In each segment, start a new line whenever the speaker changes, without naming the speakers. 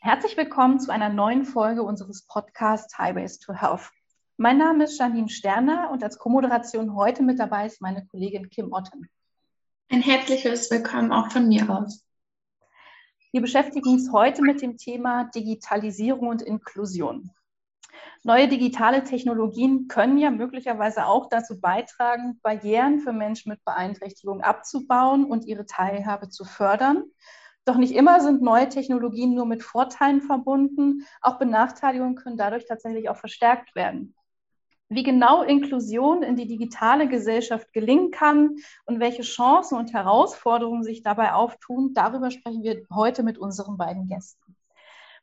Herzlich willkommen zu einer neuen Folge unseres Podcasts Highways to Health. Mein Name ist Janine Sterner und als Co-Moderation heute mit dabei ist meine Kollegin Kim Otten.
Ein herzliches Willkommen auch von mir aus.
Wir beschäftigen uns heute mit dem Thema Digitalisierung und Inklusion. Neue digitale Technologien können ja möglicherweise auch dazu beitragen, Barrieren für Menschen mit Beeinträchtigung abzubauen und ihre Teilhabe zu fördern. Doch nicht immer sind neue Technologien nur mit Vorteilen verbunden. Auch Benachteiligungen können dadurch tatsächlich auch verstärkt werden. Wie genau Inklusion in die digitale Gesellschaft gelingen kann und welche Chancen und Herausforderungen sich dabei auftun, darüber sprechen wir heute mit unseren beiden Gästen.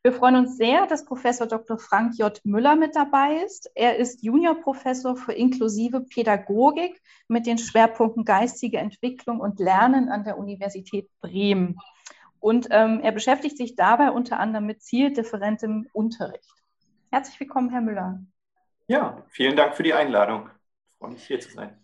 Wir freuen uns sehr, dass Professor Dr. Frank J. Müller mit dabei ist. Er ist Juniorprofessor für inklusive Pädagogik mit den Schwerpunkten geistige Entwicklung und Lernen an der Universität Bremen. Und ähm, er beschäftigt sich dabei unter anderem mit zieldifferentem Unterricht. Herzlich willkommen, Herr Müller.
Ja, vielen Dank für die Einladung. Ich freue mich, hier zu sein.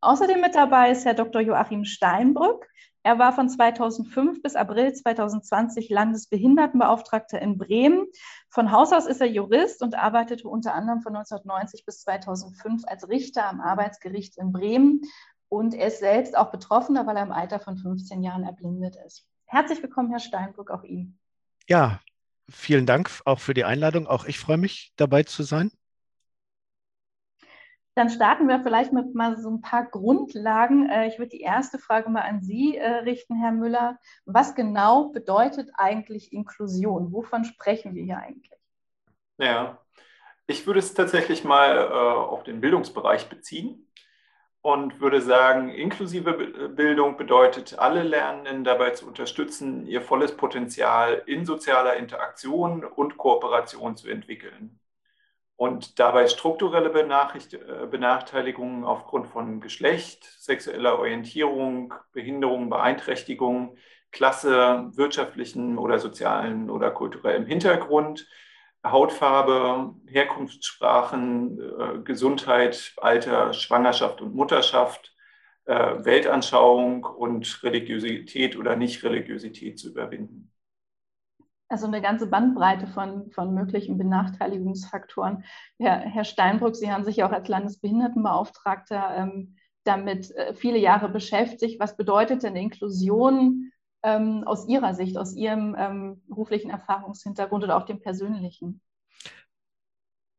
Außerdem mit dabei ist Herr Dr. Joachim Steinbrück. Er war von 2005 bis April 2020 Landesbehindertenbeauftragter in Bremen. Von Haus aus ist er Jurist und arbeitete unter anderem von 1990 bis 2005 als Richter am Arbeitsgericht in Bremen. Und er ist selbst auch Betroffener, weil er im Alter von 15 Jahren erblindet ist. Herzlich willkommen, Herr Steinbrück, auch Ihnen.
Ja, vielen Dank auch für die Einladung. Auch ich freue mich, dabei zu sein.
Dann starten wir vielleicht mit mal so ein paar Grundlagen. Äh, ich würde die erste Frage mal an Sie äh, richten, Herr Müller. Was genau bedeutet eigentlich Inklusion? Wovon sprechen wir hier eigentlich?
Ja, ich würde es tatsächlich mal äh, auf den Bildungsbereich beziehen und würde sagen, inklusive Bildung bedeutet, alle Lernenden dabei zu unterstützen, ihr volles Potenzial in sozialer Interaktion und Kooperation zu entwickeln und dabei strukturelle äh, Benachteiligungen aufgrund von Geschlecht, sexueller Orientierung, Behinderung, Beeinträchtigung, Klasse, wirtschaftlichen oder sozialen oder kulturellem Hintergrund, Hautfarbe, Herkunftssprachen, äh, Gesundheit, Alter, Schwangerschaft und Mutterschaft, äh, Weltanschauung und Religiosität oder Nicht-Religiosität zu überwinden.
Also eine ganze Bandbreite von, von möglichen Benachteiligungsfaktoren. Herr, Herr Steinbrück, Sie haben sich ja auch als Landesbehindertenbeauftragter ähm, damit äh, viele Jahre beschäftigt. Was bedeutet denn Inklusion ähm, aus Ihrer Sicht, aus Ihrem ähm, beruflichen Erfahrungshintergrund oder auch dem persönlichen?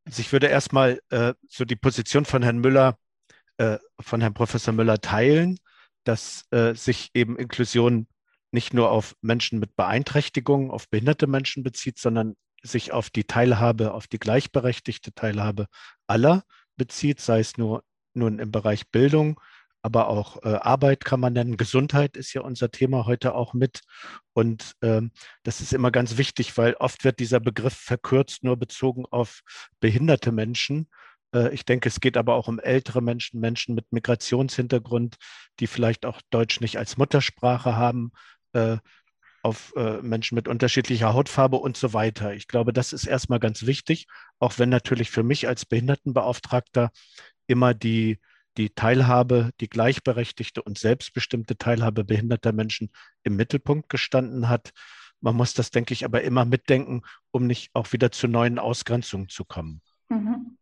Also ich würde erstmal äh, so die Position von Herrn Müller, äh, von Herrn Professor Müller teilen, dass äh, sich eben Inklusion nicht nur auf Menschen mit Beeinträchtigungen, auf behinderte Menschen bezieht, sondern sich auf die Teilhabe, auf die gleichberechtigte Teilhabe aller bezieht, sei es nur nun im Bereich Bildung, aber auch äh, Arbeit kann man nennen. Gesundheit ist ja unser Thema heute auch mit. Und ähm, das ist immer ganz wichtig, weil oft wird dieser Begriff verkürzt nur bezogen auf behinderte Menschen. Äh, ich denke, es geht aber auch um ältere Menschen, Menschen mit Migrationshintergrund, die vielleicht auch Deutsch nicht als Muttersprache haben, äh, auf äh, Menschen mit unterschiedlicher Hautfarbe und so weiter. Ich glaube, das ist erstmal ganz wichtig, auch wenn natürlich für mich als Behindertenbeauftragter immer die, die Teilhabe, die gleichberechtigte und selbstbestimmte Teilhabe behinderter Menschen im Mittelpunkt gestanden hat. Man muss das, denke ich, aber immer mitdenken, um nicht auch wieder zu neuen Ausgrenzungen zu kommen. Mhm.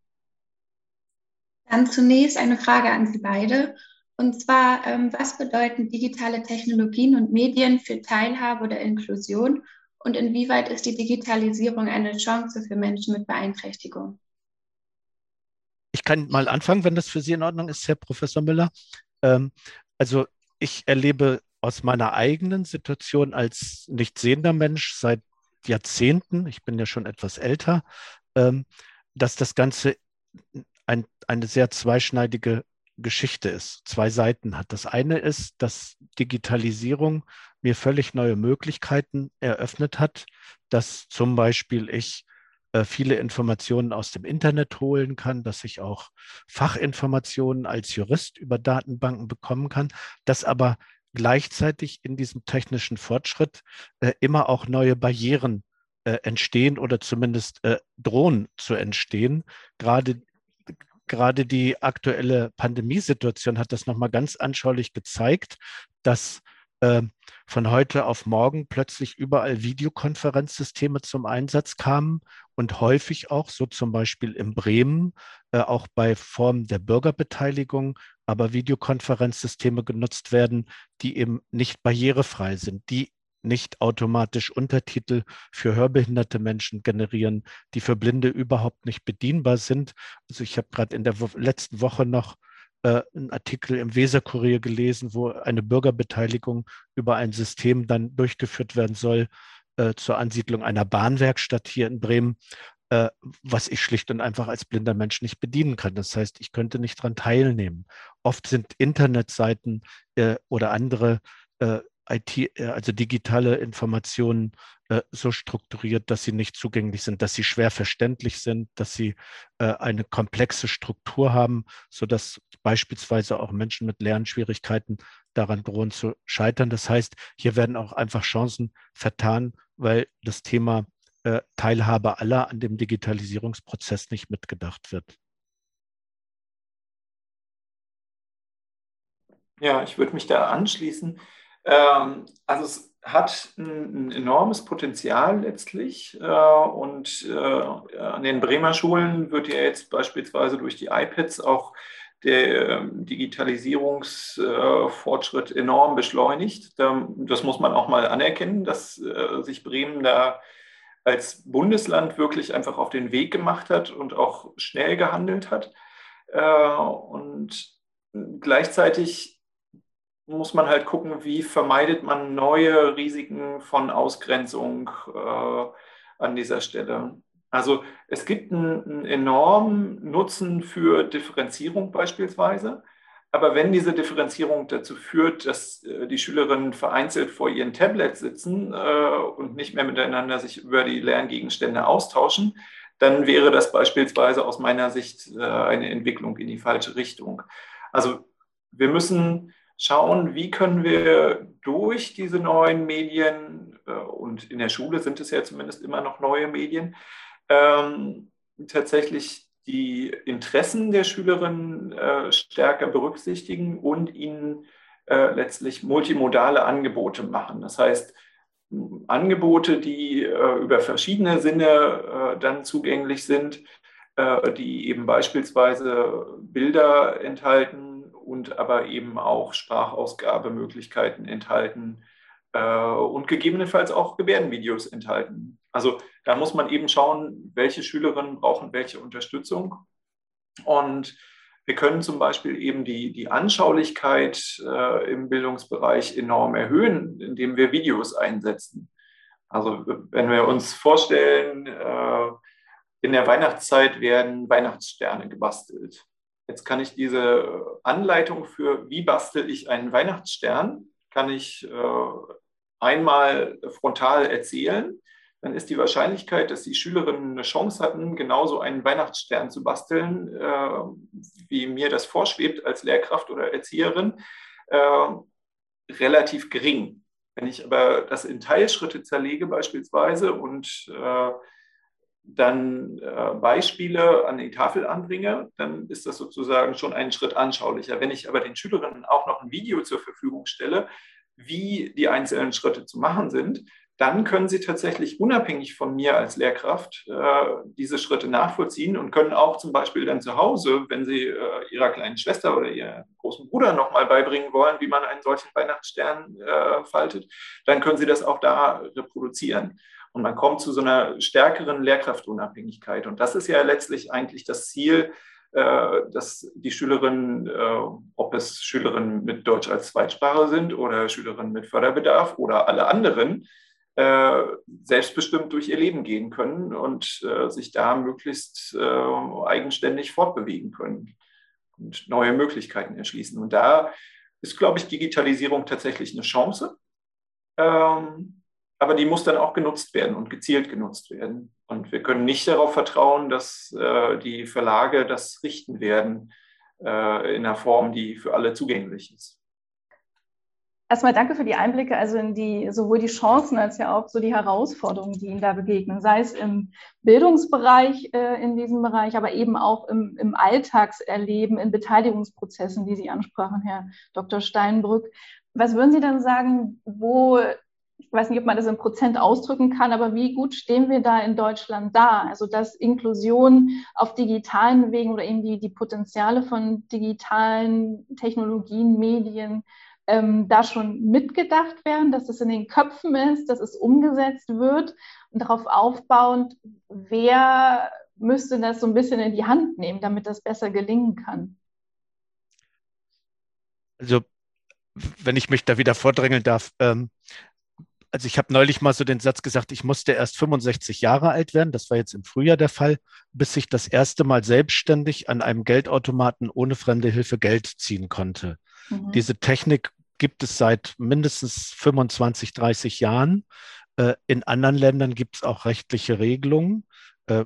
Dann zunächst eine Frage an Sie beide. Und zwar, ähm, was bedeuten digitale Technologien und Medien für Teilhabe oder Inklusion und inwieweit ist die Digitalisierung eine Chance für Menschen mit Beeinträchtigung?
Ich kann mal anfangen, wenn das für Sie in Ordnung ist, Herr Professor Müller. Ähm, also ich erlebe aus meiner eigenen Situation als nicht sehender Mensch seit Jahrzehnten, ich bin ja schon etwas älter, ähm, dass das Ganze ein, eine sehr zweischneidige Geschichte ist, zwei Seiten hat. Das eine ist, dass Digitalisierung mir völlig neue Möglichkeiten eröffnet hat, dass zum Beispiel ich äh, viele Informationen aus dem Internet holen kann, dass ich auch Fachinformationen als Jurist über Datenbanken bekommen kann, dass aber gleichzeitig in diesem technischen Fortschritt äh, immer auch neue Barrieren äh, entstehen oder zumindest drohen zu entstehen. Gerade gerade die aktuelle Pandemiesituation hat das nochmal ganz anschaulich gezeigt, dass äh, von heute auf morgen plötzlich überall Videokonferenzsysteme zum Einsatz kamen und häufig auch, so zum Beispiel in Bremen, äh, auch bei Formen der Bürgerbeteiligung, aber Videokonferenzsysteme genutzt werden, die eben nicht barrierefrei sind, die nicht automatisch Untertitel für hörbehinderte Menschen generieren, die für Blinde überhaupt nicht bedienbar sind. Also ich habe gerade in der letzten Woche noch äh, einen Artikel im Weserkurier gelesen, wo eine Bürgerbeteiligung über ein System dann durchgeführt werden soll äh, zur Ansiedlung einer Bahnwerkstatt hier in Bremen, äh, was ich schlicht und einfach als blinder Mensch nicht bedienen kann. Das heißt, ich könnte nicht daran teilnehmen. Oft sind Internetseiten äh, oder andere äh, IT, äh, also digitale Informationen äh, so strukturiert, dass sie nicht zugänglich sind, dass sie schwer verständlich sind, dass sie äh, eine komplexe Struktur haben, sodass beispielsweise auch Menschen mit Lernschwierigkeiten daran drohen zu scheitern. Das heißt, hier werden auch einfach Chancen vertan, weil das Thema äh, Teilhabe aller an dem Digitalisierungsprozess nicht mitgedacht wird.
Ja, ich würde mich da anschließen. Ähm, also es hat ein, ein, enormes Potenzial letztlich äh, und äh, an den Bremer Schulen wird ja jetzt beispielsweise durch die iPads auch der ähm, Digitalisierungsfortschritt enorm beschleunigt. Das muss man auch mal anerkennen, dass äh, sich Bremen da als Bundesland wirklich einfach auf den Weg gemacht hat und auch schnell gehandelt hat. Und gleichzeitig muss man halt gucken, wie vermeidet man neue Risiken von Ausgrenzung äh, an dieser Stelle. Also es gibt einen, einen, enormen Nutzen für Differenzierung beispielsweise, aber wenn diese Differenzierung dazu führt, dass äh, die Schülerinnen vereinzelt vor ihren Tablets sitzen äh, und nicht mehr miteinander sich über die Lerngegenstände austauschen, dann wäre das beispielsweise aus meiner Sicht äh, eine Entwicklung in die falsche Richtung. Also wir müssen schauen, wie können wir durch diese neuen Medien, äh, und in der Schule sind es ja zumindest immer noch neue Medien, ähm, tatsächlich die Interessen der Schülerinnen äh, stärker berücksichtigen und ihnen äh, letztlich multimodale Angebote machen. Das heißt, Angebote, die über verschiedene Sinne dann zugänglich sind, die eben beispielsweise Bilder enthalten, und aber eben auch Sprachausgabemöglichkeiten enthalten äh, und gegebenenfalls auch Gebärdenvideos enthalten. Also da muss man eben schauen, welche Schülerinnen brauchen welche Unterstützung. Und wir können zum Beispiel eben die, die Anschaulichkeit äh, im Bildungsbereich enorm erhöhen, indem wir Videos einsetzen. Also wenn wir uns vorstellen, äh, in der Weihnachtszeit werden Weihnachtssterne gebastelt. Jetzt kann ich diese Anleitung für, wie bastel ich einen Weihnachtsstern, kann ich äh, einmal frontal erzählen. Dann ist die Wahrscheinlichkeit, dass die Schülerinnen eine Chance hatten, genauso einen Weihnachtsstern zu basteln, äh, wie mir das vorschwebt als Lehrkraft oder Erzieherin, äh, relativ gering. Wenn ich aber das in Teilschritte zerlege beispielsweise und äh, dann äh, Beispiele an die Tafel anbringe, dann ist das sozusagen schon einen Schritt anschaulicher. Wenn ich aber den Schülerinnen auch noch ein Video zur Verfügung stelle, wie die einzelnen Schritte zu machen sind, dann können sie tatsächlich unabhängig von mir als Lehrkraft äh, diese Schritte nachvollziehen und können auch zum Beispiel dann zu Hause, wenn sie äh, ihrer kleinen Schwester oder ihrem großen Bruder nochmal beibringen wollen, wie man einen solchen Weihnachtsstern äh, faltet, dann können sie das auch da reproduzieren. Und man kommt zu so einer stärkeren Lehrkraftunabhängigkeit. Und das ist ja letztlich eigentlich das Ziel, äh, dass die Schülerinnen, äh, ob es Schülerinnen mit Deutsch als Zweitsprache sind oder Schülerinnen mit Förderbedarf oder alle anderen, äh, selbstbestimmt durch ihr Leben gehen können und sich da möglichst eigenständig fortbewegen können und neue Möglichkeiten erschließen. Und da ist, glaube ich, Digitalisierung tatsächlich eine Chance. Ähm, aber die muss dann auch genutzt werden und gezielt genutzt werden. Und wir können nicht darauf vertrauen, dass äh, die Verlage das richten werden äh, in einer Form, die für alle zugänglich ist.
Erstmal danke für die Einblicke, also in die sowohl die Chancen als ja auch so die Herausforderungen, die Ihnen da begegnen, sei es im Bildungsbereich äh, in diesem Bereich, aber eben auch im, im Alltagserleben, in Beteiligungsprozessen, die Sie ansprachen, Herr Dr. Steinbrück. Was würden Sie dann sagen, wo ich weiß nicht, ob man das in Prozent ausdrücken kann, aber wie gut stehen wir da in Deutschland da? Also, dass Inklusion auf digitalen Wegen oder eben die, die Potenziale von digitalen Technologien, Medien ähm, da schon mitgedacht werden, dass es in den Köpfen ist, dass es umgesetzt wird und darauf aufbauend, wer müsste das so ein bisschen in die Hand nehmen, damit das besser gelingen kann?
Also, wenn ich mich da wieder vordrängeln darf, ähm, also ich habe neulich mal so den Satz gesagt, ich musste erst 65 Jahre alt werden, das war jetzt im Frühjahr der Fall, bis ich das erste Mal selbstständig an einem Geldautomaten ohne fremde Hilfe Geld ziehen konnte. Mhm. Diese Technik gibt es seit mindestens 25, 30 Jahren. Äh, in anderen Ländern gibt es auch rechtliche Regelungen. Äh,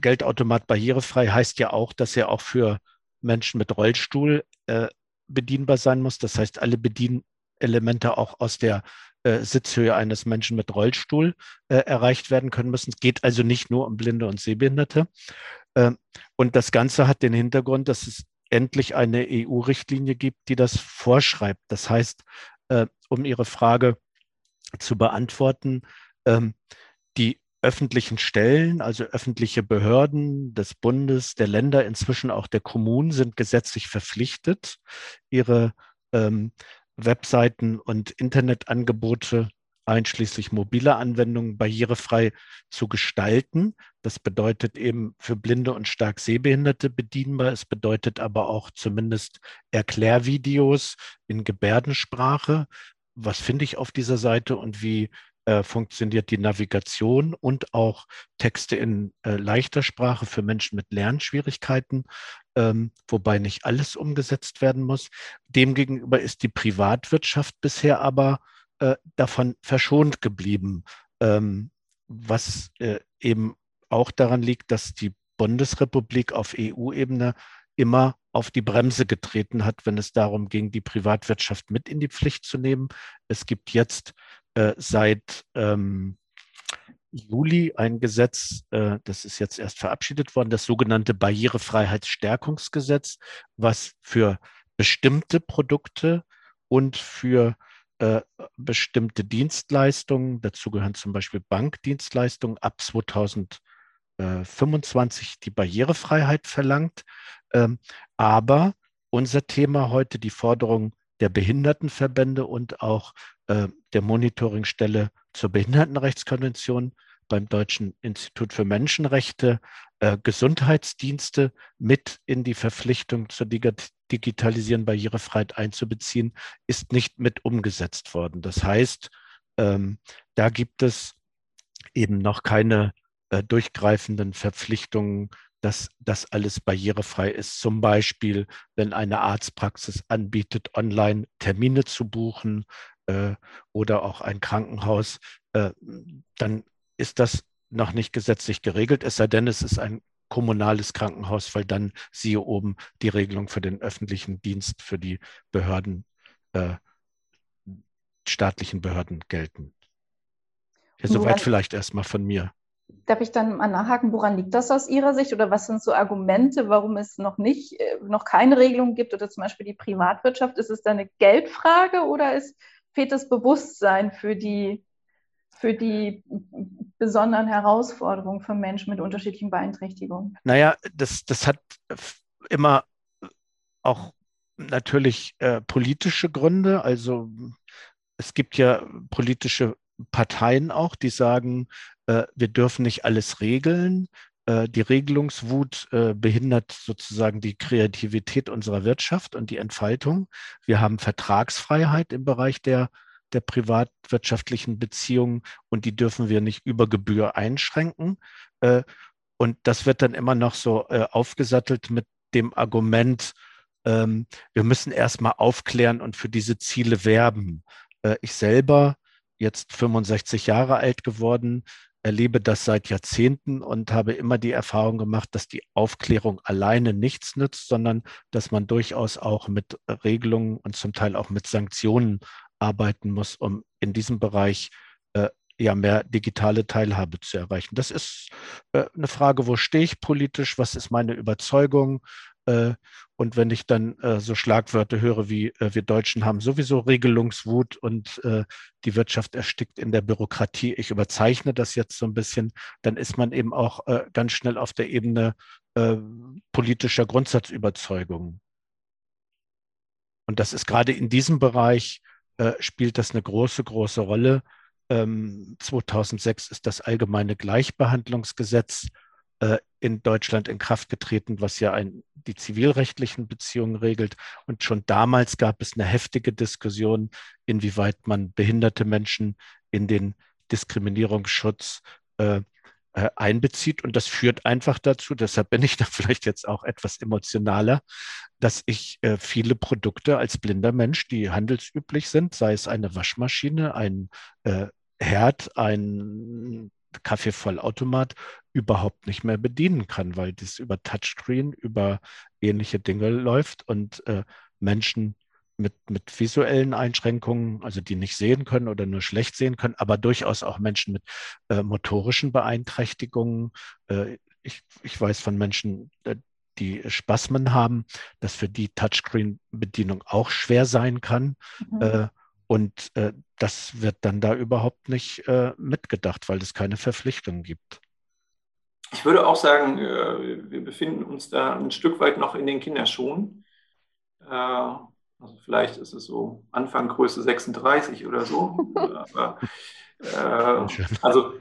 Geldautomat barrierefrei heißt ja auch, dass er auch für Menschen mit Rollstuhl äh, bedienbar sein muss. Das heißt, alle Bedienelemente auch aus der Sitzhöhe eines Menschen mit Rollstuhl erreicht werden können müssen. Es geht also nicht nur um Blinde und Sehbehinderte. und das Ganze hat den Hintergrund, dass es endlich eine EU-Richtlinie gibt, die das vorschreibt. Das heißt, äh, um Ihre Frage zu beantworten, ähm, die öffentlichen Stellen, also öffentliche Behörden des Bundes, der Länder, inzwischen auch der Kommunen sind gesetzlich verpflichtet, ihre ähm, Webseiten und Internetangebote einschließlich mobiler Anwendungen barrierefrei zu gestalten. Das bedeutet eben für Blinde und stark Sehbehinderte bedienbar. Es bedeutet aber auch zumindest Erklärvideos in Gebärdensprache. Was finde ich auf dieser Seite und wie äh, funktioniert die Navigation und auch Texte in äh, leichter Sprache für Menschen mit Lernschwierigkeiten, ähm, wobei nicht alles umgesetzt werden muss. Demgegenüber ist die Privatwirtschaft bisher aber äh, davon verschont geblieben, ähm, was äh, eben auch daran liegt, dass die Bundesrepublik auf EU-Ebene immer auf die Bremse getreten hat, wenn es darum ging, die Privatwirtschaft mit in die Pflicht zu nehmen. Es gibt jetzt äh, seit ähm, Juli ein Gesetz, äh, das ist jetzt erst verabschiedet worden, das sogenannte Barrierefreiheitsstärkungsgesetz, was für bestimmte Produkte und für äh, bestimmte Dienstleistungen, dazu gehören zum Beispiel Bankdienstleistungen, ab 2025 die Barrierefreiheit verlangt. Ähm, aber unser Thema heute, die Forderung der Behindertenverbände und auch äh, der Monitoringstelle zur Behindertenrechtskonvention beim Deutschen Institut für Menschenrechte äh, Gesundheitsdienste mit in die Verpflichtung zur Digitalisieren Barrierefreiheit einzubeziehen, ist nicht mit umgesetzt worden. Das heißt, ähm, da gibt es eben noch keine äh, durchgreifenden Verpflichtungen, dass das alles barrierefrei ist. Zum Beispiel, wenn eine Arztpraxis anbietet, online Termine zu buchen äh, oder auch ein Krankenhaus, äh, dann ist das noch nicht gesetzlich geregelt, es sei denn, es ist ein kommunales Krankenhaus, weil dann siehe oben die Regelung für den öffentlichen Dienst für die Behörden, äh, staatlichen Behörden gelten. Ja, soweit vielleicht erstmal von mir.
Darf ich dann mal nachhaken, woran liegt das aus Ihrer Sicht oder was sind so Argumente, warum es noch nicht, äh, noch keine Regelung gibt oder zum Beispiel die Privatwirtschaft? Ist es da eine Geldfrage oder ist, fehlt das Bewusstsein für die, für die besonderen Herausforderungen für Menschen mit unterschiedlichen Beeinträchtigungen?
Naja, das, das hat immer auch natürlich äh, politische Gründe. Also es gibt ja politische Parteien auch, die sagen, wir dürfen nicht alles regeln. Äh, die Regelungswut äh, behindert sozusagen die Kreativität unserer Wirtschaft und die Entfaltung. Wir haben Vertragsfreiheit im Bereich der der privatwirtschaftlichen Beziehungen und die dürfen wir nicht über Gebühr einschränken. Äh, und das wird dann immer noch so äh, aufgesattelt mit dem Argument, ähm, wir müssen erstmal aufklären und für diese Ziele werben. Äh, ich selber, jetzt 65 Jahre alt geworden, erlebe das seit Jahrzehnten und habe immer die Erfahrung gemacht, dass die Aufklärung alleine nichts nützt, sondern dass man durchaus auch mit Regelungen und zum Teil auch mit Sanktionen arbeiten muss, um in diesem Bereich äh, ja mehr digitale Teilhabe zu erreichen. Das ist äh, eine Frage, wo stehe ich politisch, was ist meine Überzeugung? Äh, und wenn ich dann äh, so Schlagwörter höre wie äh, wir Deutschen haben sowieso Regelungswut und die Wirtschaft erstickt in der Bürokratie, ich überzeichne das jetzt so ein bisschen, dann ist man eben auch ganz schnell auf der Ebene politischer Grundsatzüberzeugungen. Und das ist gerade in diesem Bereich, spielt das eine große, große Rolle. 2006 ähm, ist das allgemeine Gleichbehandlungsgesetz in Deutschland in Kraft getreten, was ja ein, die zivilrechtlichen Beziehungen regelt. Und schon damals gab es eine heftige Diskussion, inwieweit man behinderte Menschen in den Diskriminierungsschutz äh, äh, einbezieht. Und das führt einfach dazu, deshalb bin ich da vielleicht jetzt auch etwas emotionaler, dass ich äh, viele Produkte als blinder Mensch, die handelsüblich sind, sei es eine Waschmaschine, ein äh, Herd, ein Kaffeevollautomat überhaupt nicht mehr bedienen kann, weil das über Touchscreen, über ähnliche Dinge läuft und äh, Menschen mit, mit visuellen Einschränkungen, also die nicht sehen können oder nur schlecht sehen können, aber durchaus auch Menschen mit äh, motorischen Beeinträchtigungen. Äh, ich, ich weiß von Menschen, äh, die Spasmen haben, dass für die Touchscreen-Bedienung auch schwer sein kann. Mhm. Und äh, das wird dann da überhaupt nicht äh, mitgedacht, weil es keine Verpflichtungen gibt.
Ich würde auch sagen, äh, wir befinden uns da ein Stück weit noch in den Kinderschuhen. Äh, also vielleicht ist es so Anfang Größe 36 oder so. Aber, äh, also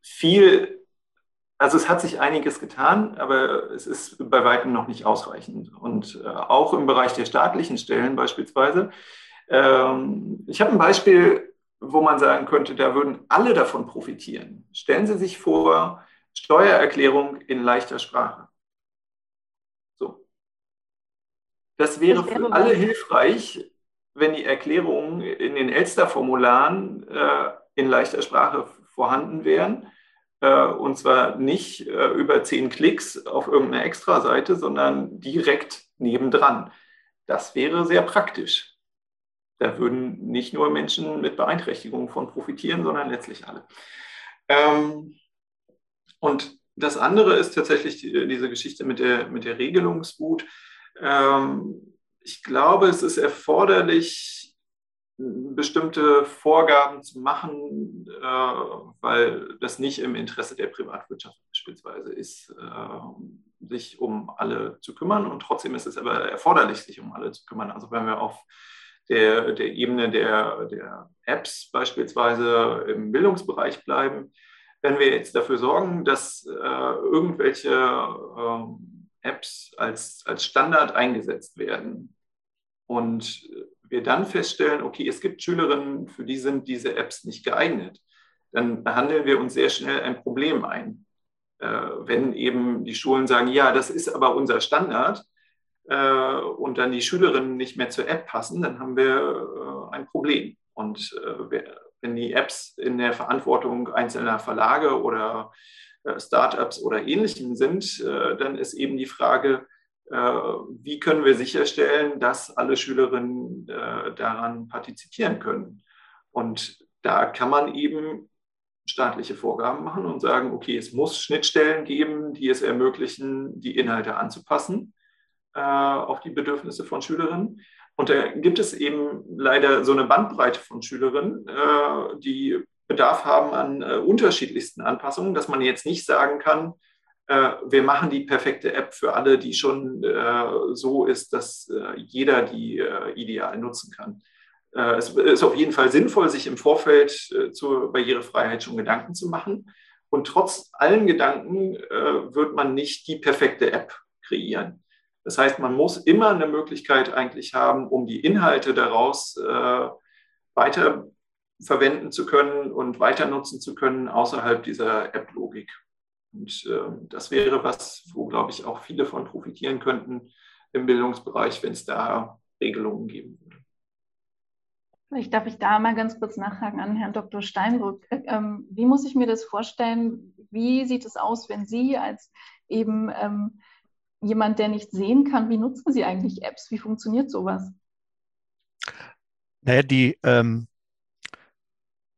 viel, also es hat sich einiges getan, aber es ist bei weitem noch nicht ausreichend. Und äh, auch im Bereich der staatlichen Stellen beispielsweise ähm, ich habe ein Beispiel, wo man sagen könnte, da würden alle davon profitieren. Stellen Sie sich vor, Steuererklärung in leichter Sprache. So. Das wäre für alle hilfreich, wenn die Erklärungen in den Elster-Formularen äh, in leichter Sprache vorhanden wären. Äh, und zwar nicht äh, über zehn Klicks auf irgendeiner Extraseite, sondern direkt nebendran. Das wäre sehr praktisch. Da würden nicht nur Menschen mit Beeinträchtigungen von profitieren, sondern letztlich alle. Ähm, und das andere ist tatsächlich die, diese Geschichte mit der, mit der Regelungswut. Ähm, ich glaube, es ist erforderlich, bestimmte Vorgaben zu machen, äh, weil das nicht im Interesse der Privatwirtschaft beispielsweise ist, äh, sich um alle zu kümmern. Und trotzdem ist es aber erforderlich, sich um alle zu kümmern. Also wenn wir auf der, der Ebene der, der Apps beispielsweise im Bildungsbereich bleiben. Wenn wir jetzt dafür sorgen, dass äh, irgendwelche ähm, Apps als, als Standard eingesetzt werden und wir dann feststellen, okay, es gibt Schülerinnen, für die sind diese Apps nicht geeignet, dann handeln wir uns sehr schnell ein Problem ein. Äh, wenn eben die Schulen sagen, ja, das ist aber unser Standard, äh, und dann die Schülerinnen nicht mehr zur App passen, dann haben wir äh, ein Problem. Und äh, wenn die Apps in der Verantwortung einzelner Verlage oder Startups oder Ähnlichem sind, dann ist eben die Frage, wie können wir sicherstellen, dass alle Schülerinnen daran partizipieren können. Und da kann man eben staatliche Vorgaben machen und sagen, okay, es muss Schnittstellen geben, die es ermöglichen, die Inhalte anzupassen äh, auf die Bedürfnisse von Schülerinnen. Und da gibt es eben leider so eine Bandbreite von Schülerinnen, äh, die Bedarf haben an äh, unterschiedlichsten Anpassungen, dass man jetzt nicht sagen kann, äh, wir machen die perfekte App für alle, die schon äh, so ist, dass äh, jeder die ideal nutzen kann. es ist auf jeden Fall sinnvoll, sich im Vorfeld zur Barrierefreiheit schon Gedanken zu machen. Und trotz allen Gedanken wird man nicht die perfekte App kreieren. Das heißt, man muss immer eine Möglichkeit eigentlich haben, um die Inhalte daraus äh, weiter verwenden zu können und weiter nutzen zu können außerhalb dieser App-Logik. Und äh, das wäre was, wo, glaube ich, auch viele von profitieren könnten im Bildungsbereich, wenn es da Regelungen geben würde.
Vielleicht darf ich da mal ganz kurz nachhaken an Herrn Dr. Steinbrück. Äh, ähm, wie muss ich mir das vorstellen? Wie sieht es aus, wenn Sie als eben ähm, jemand, der nicht sehen kann, wie nutzen Sie eigentlich Apps? Wie funktioniert sowas?
Naja, die, ähm,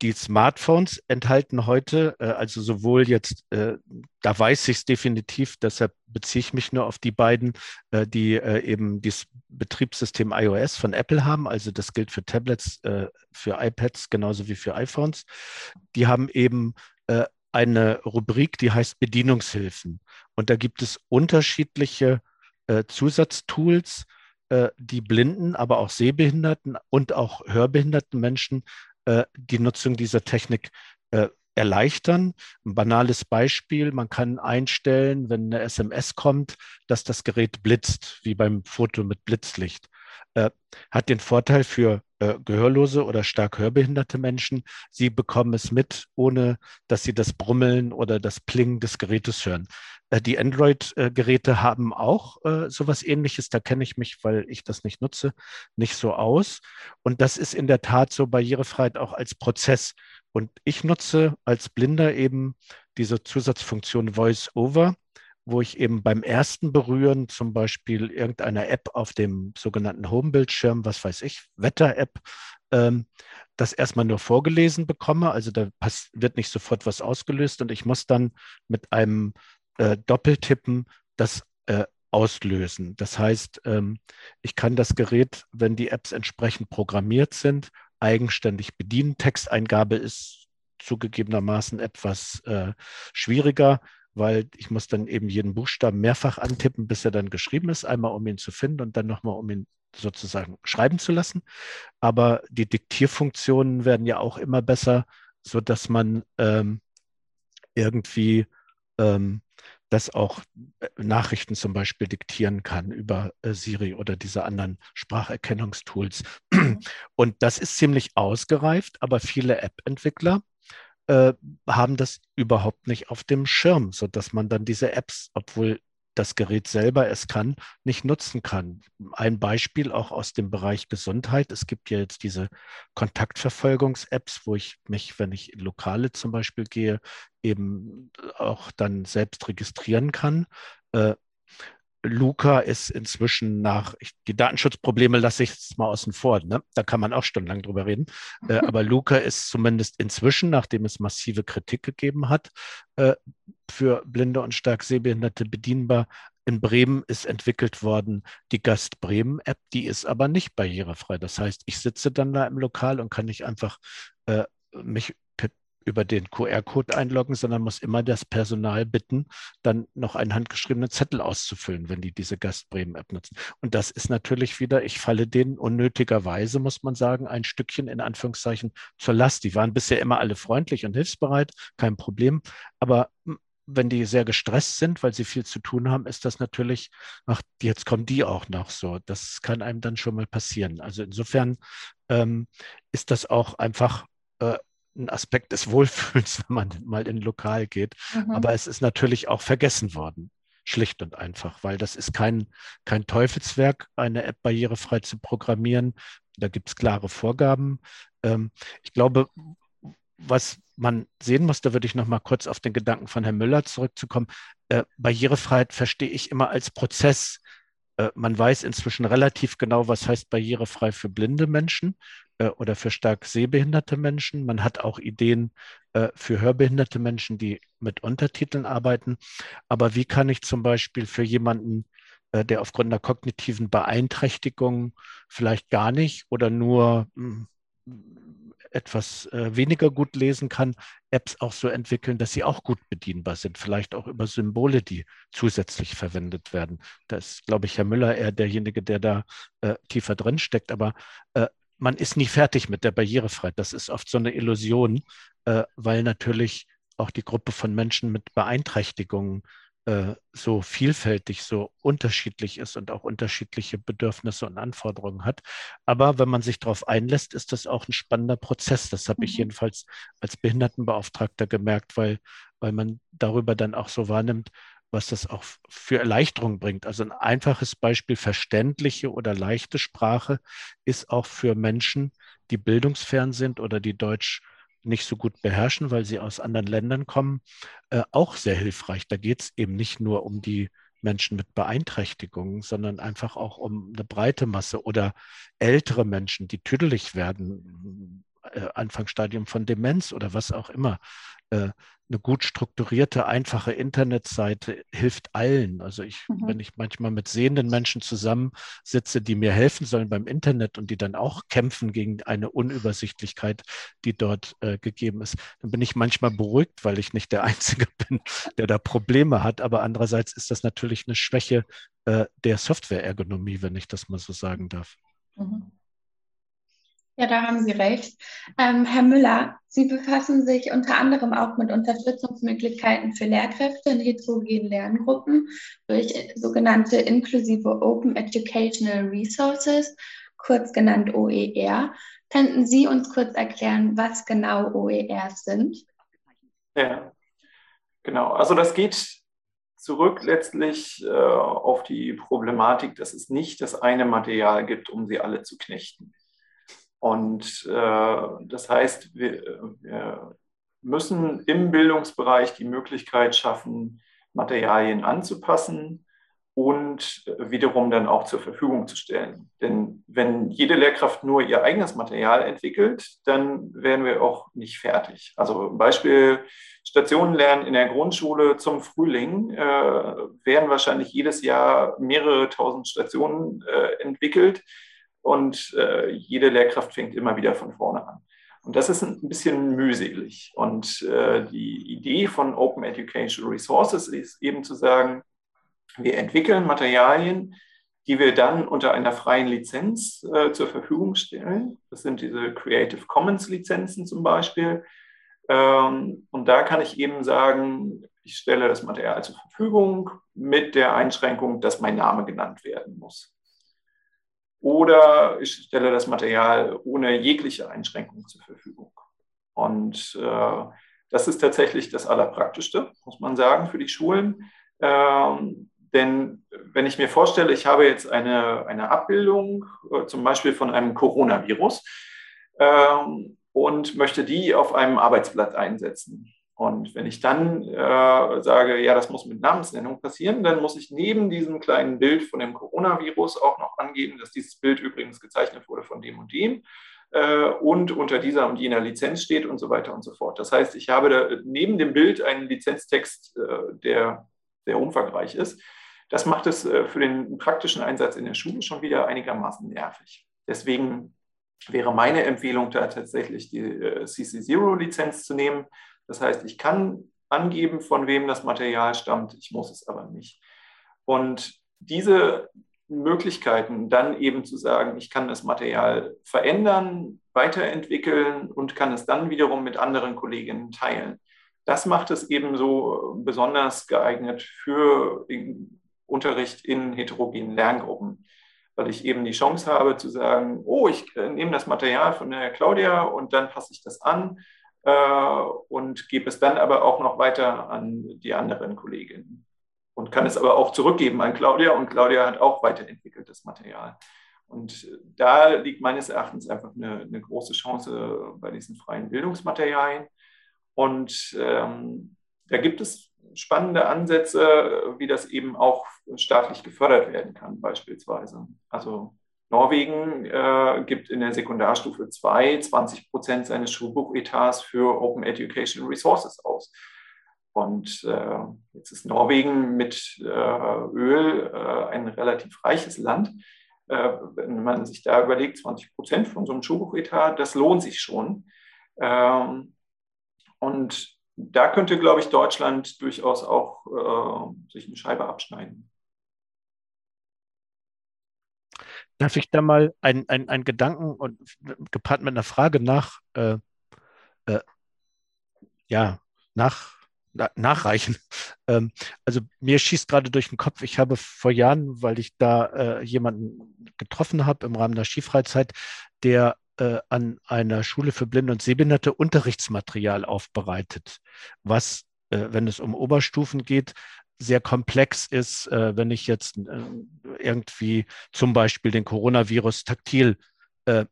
die Smartphones enthalten heute, äh, also sowohl jetzt, äh, da weiß ich es definitiv, deshalb beziehe ich mich nur auf die beiden, äh, die äh, eben das Betriebssystem iOS von Apple haben. Also das gilt für Tablets, äh, für iPads genauso wie für iPhones. Die haben eben äh, eine Rubrik, die heißt Bedienungshilfen. Und da gibt es unterschiedliche Zusatztools, die blinden, aber auch sehbehinderten und auch hörbehinderten Menschen äh, die Nutzung dieser Technik äh, erleichtern. Ein banales Beispiel, man kann einstellen, wenn eine SMS kommt, dass das Gerät blitzt, wie beim Foto mit Blitzlicht. Äh, hat den Vorteil für äh, gehörlose oder stark hörbehinderte Menschen, sie bekommen es mit, ohne dass sie das Brummeln oder das Plingen des Gerätes hören. Äh, die Android-Geräte haben auch sowas ähnliches, da kenne ich mich, weil ich das nicht nutze, nicht so aus. Und das ist in der Tat so Barrierefreiheit auch als Prozess. Und ich nutze als Blinder eben diese Zusatzfunktion Voice Over wo ich eben beim ersten Berühren zum Beispiel irgendeiner App auf dem sogenannten Home-Bildschirm, was weiß ich, Wetter-App, ähm, das erstmal nur vorgelesen bekomme. Also da wird nicht sofort was ausgelöst und ich muss dann mit einem äh, Doppeltippen das äh, auslösen. Das heißt, ähm, ich kann das Gerät, wenn die Apps entsprechend programmiert sind, eigenständig bedienen. Texteingabe ist zugegebenermaßen etwas äh, schwieriger weil ich muss dann eben jeden Buchstaben mehrfach antippen, bis er dann geschrieben ist, einmal um ihn zu finden und dann nochmal um ihn sozusagen schreiben zu lassen. Aber die Diktierfunktionen werden ja auch immer besser, so dass man ähm, irgendwie ähm, das auch äh, Nachrichten zum Beispiel diktieren kann über äh, Siri oder diese anderen Spracherkennungstools. Und das ist ziemlich ausgereift, aber viele App-Entwickler äh, haben das überhaupt nicht auf dem Schirm, sodass man dann diese Apps, obwohl das Gerät selber es kann, nicht nutzen kann. Ein Beispiel auch aus dem Bereich Gesundheit. Es gibt ja jetzt diese Kontaktverfolgungs-Apps, wo ich mich, wenn ich in Lokale zum Beispiel gehe, eben auch dann selbst registrieren kann. Äh, Luca ist inzwischen nach, ich, die Datenschutzprobleme lasse ich jetzt mal außen vor, ne? da kann man auch stundenlang drüber reden, äh, aber Luca ist zumindest inzwischen, nachdem es massive Kritik gegeben hat, äh, für Blinde und stark Sehbehinderte bedienbar. In Bremen ist entwickelt worden die Gast Bremen App, die ist aber nicht barrierefrei. Das heißt, ich sitze dann da im Lokal und kann nicht einfach äh, mich über den QR-Code einloggen, sondern muss immer das Personal bitten, dann noch einen handgeschriebenen Zettel auszufüllen, wenn die diese Gastbremen-App nutzen. Und das ist natürlich wieder, ich falle denen unnötigerweise, muss man sagen, ein Stückchen in Anführungszeichen zur Last. Die waren bisher immer alle freundlich und hilfsbereit, kein Problem. Aber wenn die sehr gestresst sind, weil sie viel zu tun haben, ist das natürlich, ach, jetzt kommen die auch noch so. Das kann einem dann schon mal passieren. Also insofern ähm, ist das auch einfach äh, ein Aspekt des Wohlfühls, wenn man mal in ein Lokal geht. Mhm. Aber es ist natürlich auch vergessen worden. Schlicht und einfach, weil das ist kein, kein Teufelswerk, eine App barrierefrei zu programmieren. Da gibt es klare Vorgaben. Ähm, ich glaube, was man sehen muss, da würde ich noch mal kurz auf den Gedanken von Herrn Müller zurückzukommen. Äh, Barrierefreiheit verstehe ich immer als Prozess. Äh, man weiß inzwischen relativ genau, was heißt barrierefrei für blinde Menschen äh, oder für stark sehbehinderte Menschen. Man hat auch Ideen äh, für hörbehinderte Menschen, die mit Untertiteln arbeiten. Aber wie kann ich zum Beispiel für jemanden, äh, der aufgrund einer kognitiven Beeinträchtigung vielleicht gar nicht oder nur mh, hm, etwas äh, weniger gut lesen kann, Apps auch so entwickeln, dass sie auch gut bedienbar sind, vielleicht auch über Symbole, die zusätzlich verwendet werden. Da ist, glaube ich, Herr Müller eher derjenige, der da äh, tiefer drin steckt. Aber äh, man ist nie fertig mit der Barrierefreiheit. Das ist oft so eine Illusion, äh, weil natürlich auch die Gruppe von Menschen mit Beeinträchtigungen äh, so vielfältig, so unterschiedlich ist und auch unterschiedliche Bedürfnisse und Anforderungen hat. Aber wenn man sich darauf einlässt, ist das auch ein spannender Prozess. Das habe mhm. ich jedenfalls als Behindertenbeauftragter gemerkt, weil, weil man darüber dann auch so wahrnimmt, was das auch für Erleichterung bringt. Also ein einfaches Beispiel, verständliche oder leichte Sprache ist auch für Menschen, die bildungsfern sind oder die Deutsch nicht so gut beherrschen, weil sie aus anderen Ländern kommen, äh, auch sehr hilfreich. Da geht es eben nicht nur um die Menschen mit Beeinträchtigungen, sondern einfach auch um eine breite Masse oder ältere Menschen, die tüdelig werden, äh, Anfangsstadium von Demenz oder was auch immer. Äh, eine gut strukturierte, einfache Internetseite hilft allen. Also ich, mhm. wenn ich manchmal mit sehenden Menschen zusammensitze, die mir helfen sollen beim Internet und die dann auch kämpfen gegen eine Unübersichtlichkeit, die dort äh, gegeben ist, dann bin ich manchmal beruhigt, weil ich nicht der Einzige bin, der da Probleme hat. Aber andererseits ist das natürlich eine Schwäche äh, der Software-Ergonomie, wenn ich das mal so sagen darf. Mhm.
Ja, da haben Sie recht. Ähm, Herr Müller, Sie befassen sich unter anderem auch mit Unterstützungsmöglichkeiten für Lehrkräfte in heterogenen Lerngruppen durch sogenannte inklusive Open Educational Resources, kurz genannt OER. Könnten Sie uns kurz erklären, was genau OERs sind?
Ja, genau. Also das geht zurück letztlich äh, auf die Problematik, dass es nicht das eine Material gibt, um sie alle zu knechten. Und äh, das heißt, wir, wir, müssen im Bildungsbereich die Möglichkeit schaffen, Materialien anzupassen und wiederum dann auch zur Verfügung zu stellen. Denn wenn jede Lehrkraft nur ihr eigenes Material entwickelt, dann werden wir auch nicht fertig. Also Beispiel Stationenlernen in der Grundschule zum Frühling äh, werden wahrscheinlich jedes Jahr mehrere tausend Stationen äh, entwickelt und äh, jede Lehrkraft fängt immer wieder von vorne an. Und das ist ein bisschen mühselig. Und äh, die Idee von Open Educational Resources ist eben zu sagen, wir entwickeln Materialien, die wir dann unter einer freien Lizenz äh, zur Verfügung stellen. Das sind diese Creative Commons Lizenzen zum Beispiel. Ähm, und da kann ich eben sagen, ich stelle das Material zur Verfügung mit der Einschränkung, dass mein Name genannt werden muss oder ich stelle das Material ohne jegliche Einschränkung zur Verfügung. Und äh, das ist tatsächlich das Allerpraktischste, muss man sagen, für die Schulen. Ähm, denn wenn ich mir vorstelle, ich habe jetzt eine, eine Abbildung, äh, zum Beispiel von einem Coronavirus, ähm, und möchte die auf einem Arbeitsblatt einsetzen, und wenn ich dann äh, sage, ja, das muss mit Namensnennung passieren, dann muss ich neben diesem kleinen Bild von dem Coronavirus auch noch angeben, dass dieses Bild übrigens gezeichnet wurde von dem und dem äh, und unter dieser und jener Lizenz steht und so weiter und so fort. Das heißt, ich habe da neben dem Bild einen Lizenztext, äh, der sehr umfangreich ist. Das macht es äh, für den praktischen Einsatz in der Schule schon wieder einigermaßen nervig. Deswegen wäre meine Empfehlung da tatsächlich die äh, CC0-Lizenz zu nehmen das heißt, ich kann angeben, von wem das Material stammt, ich muss es aber nicht. Und diese Möglichkeiten, dann eben zu sagen, ich kann das Material verändern, weiterentwickeln und kann es dann wiederum mit anderen Kolleginnen teilen. Das macht es eben so besonders geeignet für Unterricht in heterogenen Lerngruppen, weil ich eben die Chance habe zu sagen, oh, ich äh, nehme das Material von der Claudia und dann passe ich das an und gebe es dann aber auch noch weiter an die anderen Kolleginnen. Und kann es aber auch zurückgeben an Claudia und Claudia hat auch weiterentwickelt das Material. Und da liegt meines Erachtens einfach eine, eine große Chance bei diesen freien Bildungsmaterialien. Und ähm, da gibt es spannende Ansätze, wie das eben auch staatlich gefördert werden kann, beispielsweise. Also Norwegen äh, gibt in der Sekundarstufe 2 20 Prozent seines Schulbuchetats für Open Education Resources aus. Und äh, jetzt ist Norwegen mit äh, Öl äh, ein relativ reiches Land. Äh, wenn man sich da überlegt, 20 Prozent von so einem Schulbuchetat, das lohnt sich schon. Ähm, und da könnte, glaube ich, Deutschland durchaus auch äh, sich eine Scheibe abschneiden.
Darf ich da mal einen ein Gedanken und gepaart mit einer Frage nach, äh, äh, ja, nach, na, nachreichen? Ähm, also mir schießt gerade durch den Kopf, ich habe vor Jahren, weil ich da äh, jemanden getroffen habe im Rahmen der Skifreizeit, der äh, an einer Schule für Blinde und Sehbehinderte Unterrichtsmaterial aufbereitet, was, äh, wenn es um Oberstufen geht, sehr komplex ist, äh, wenn ich jetzt äh, irgendwie zum Beispiel den Coronavirus taktil äh,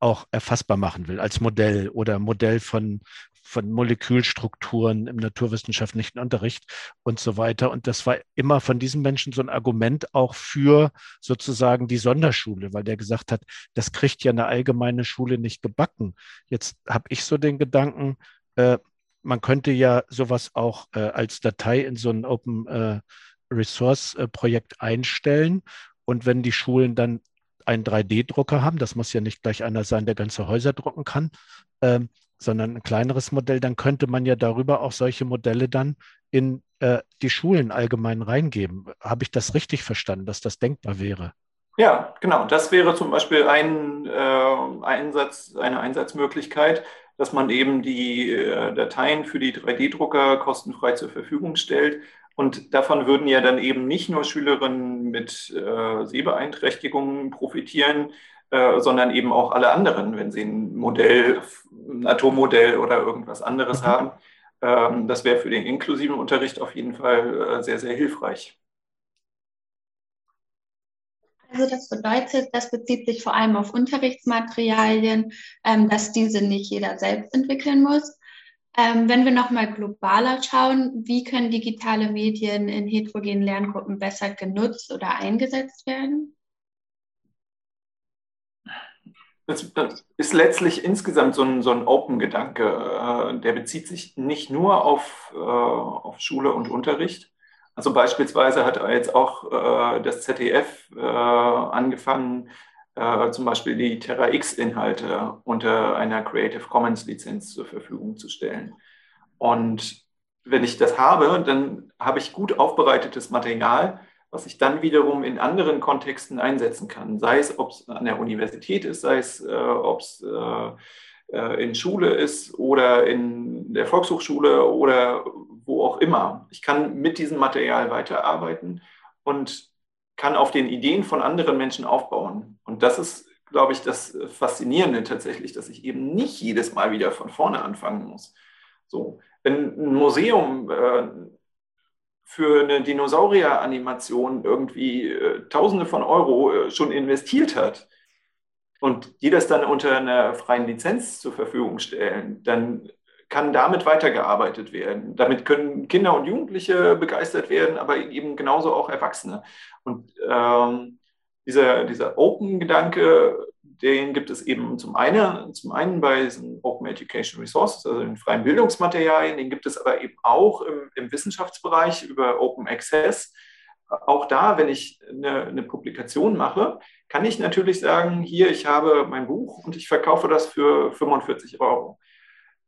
auch erfassbar machen will als Modell oder Modell von, von Molekülstrukturen im naturwissenschaftlichen Unterricht und so weiter. Und das war immer von diesen Menschen so ein Argument auch für sozusagen die Sonderschule, weil der gesagt hat, das kriegt ja eine allgemeine Schule nicht gebacken. Jetzt habe ich so den Gedanken, äh, man könnte ja sowas auch äh, als Datei in so ein Open äh, Resource äh, Projekt einstellen. Und wenn die Schulen dann einen 3D-Drucker haben, das muss ja nicht gleich einer sein, der ganze Häuser drucken kann, ähm, sondern ein kleineres Modell, dann könnte man ja darüber auch solche Modelle dann in äh, die Schulen allgemein reingeben. Habe ich das richtig verstanden, dass das denkbar wäre?
Ja, genau. Das wäre zum Beispiel ein äh, Einsatz, eine Einsatzmöglichkeit, dass man eben die äh, Dateien für die 3D-Drucker kostenfrei zur Verfügung stellt. Und davon würden ja dann eben nicht nur Schülerinnen mit äh, Sehbeeinträchtigungen profitieren, äh, sondern eben auch alle anderen, wenn sie ein Modell, ein Atommodell oder irgendwas anderes mhm. haben. Ähm, das wäre für den inklusiven Unterricht auf jeden Fall äh, sehr, sehr hilfreich.
Also das bedeutet, das bezieht sich vor allem auf Unterrichtsmaterialien, ähm, dass diese nicht jeder selbst entwickeln muss. Ähm, wenn wir nochmal globaler schauen, wie können digitale Medien in heterogenen Lerngruppen besser genutzt oder eingesetzt werden?
Das, das ist letztlich insgesamt so ein, so ein Open-Gedanke. Äh, der bezieht sich nicht nur auf, äh, auf Schule und Unterricht, also beispielsweise hat jetzt auch äh, das ZDF äh, angefangen, äh, zum Beispiel die Terra X-Inhalte unter einer Creative Commons-Lizenz zur Verfügung zu stellen. Und wenn ich das habe, dann habe ich gut aufbereitetes Material, was ich dann wiederum in anderen Kontexten einsetzen kann. Sei es, ob es an der Universität ist, sei es, äh, ob es äh, äh, in Schule ist oder in der Volkshochschule oder wo auch immer. Ich kann mit diesem Material weiterarbeiten und kann auf den Ideen von anderen Menschen aufbauen. Und das ist, glaube ich, das Faszinierende tatsächlich, dass ich eben nicht jedes Mal wieder von vorne anfangen muss. So, wenn ein Museum äh, für eine Dinosaurier-Animation irgendwie äh, Tausende von Euro äh, schon investiert hat, und die das dann unter einer freien Lizenz zur Verfügung stellen, dann kann damit weitergearbeitet werden. Damit können Kinder und Jugendliche begeistert werden, aber eben genauso auch Erwachsene. Und ähm, dieser, dieser Open-Gedanke, den gibt es eben zum einen, zum einen bei diesen Open Education Resources, also den freien Bildungsmaterialien, den gibt es aber eben auch im, im Wissenschaftsbereich über Open Access. Auch da, wenn ich eine, eine Publikation mache, kann ich natürlich sagen, hier, ich habe mein Buch und ich verkaufe das für 45 Euro.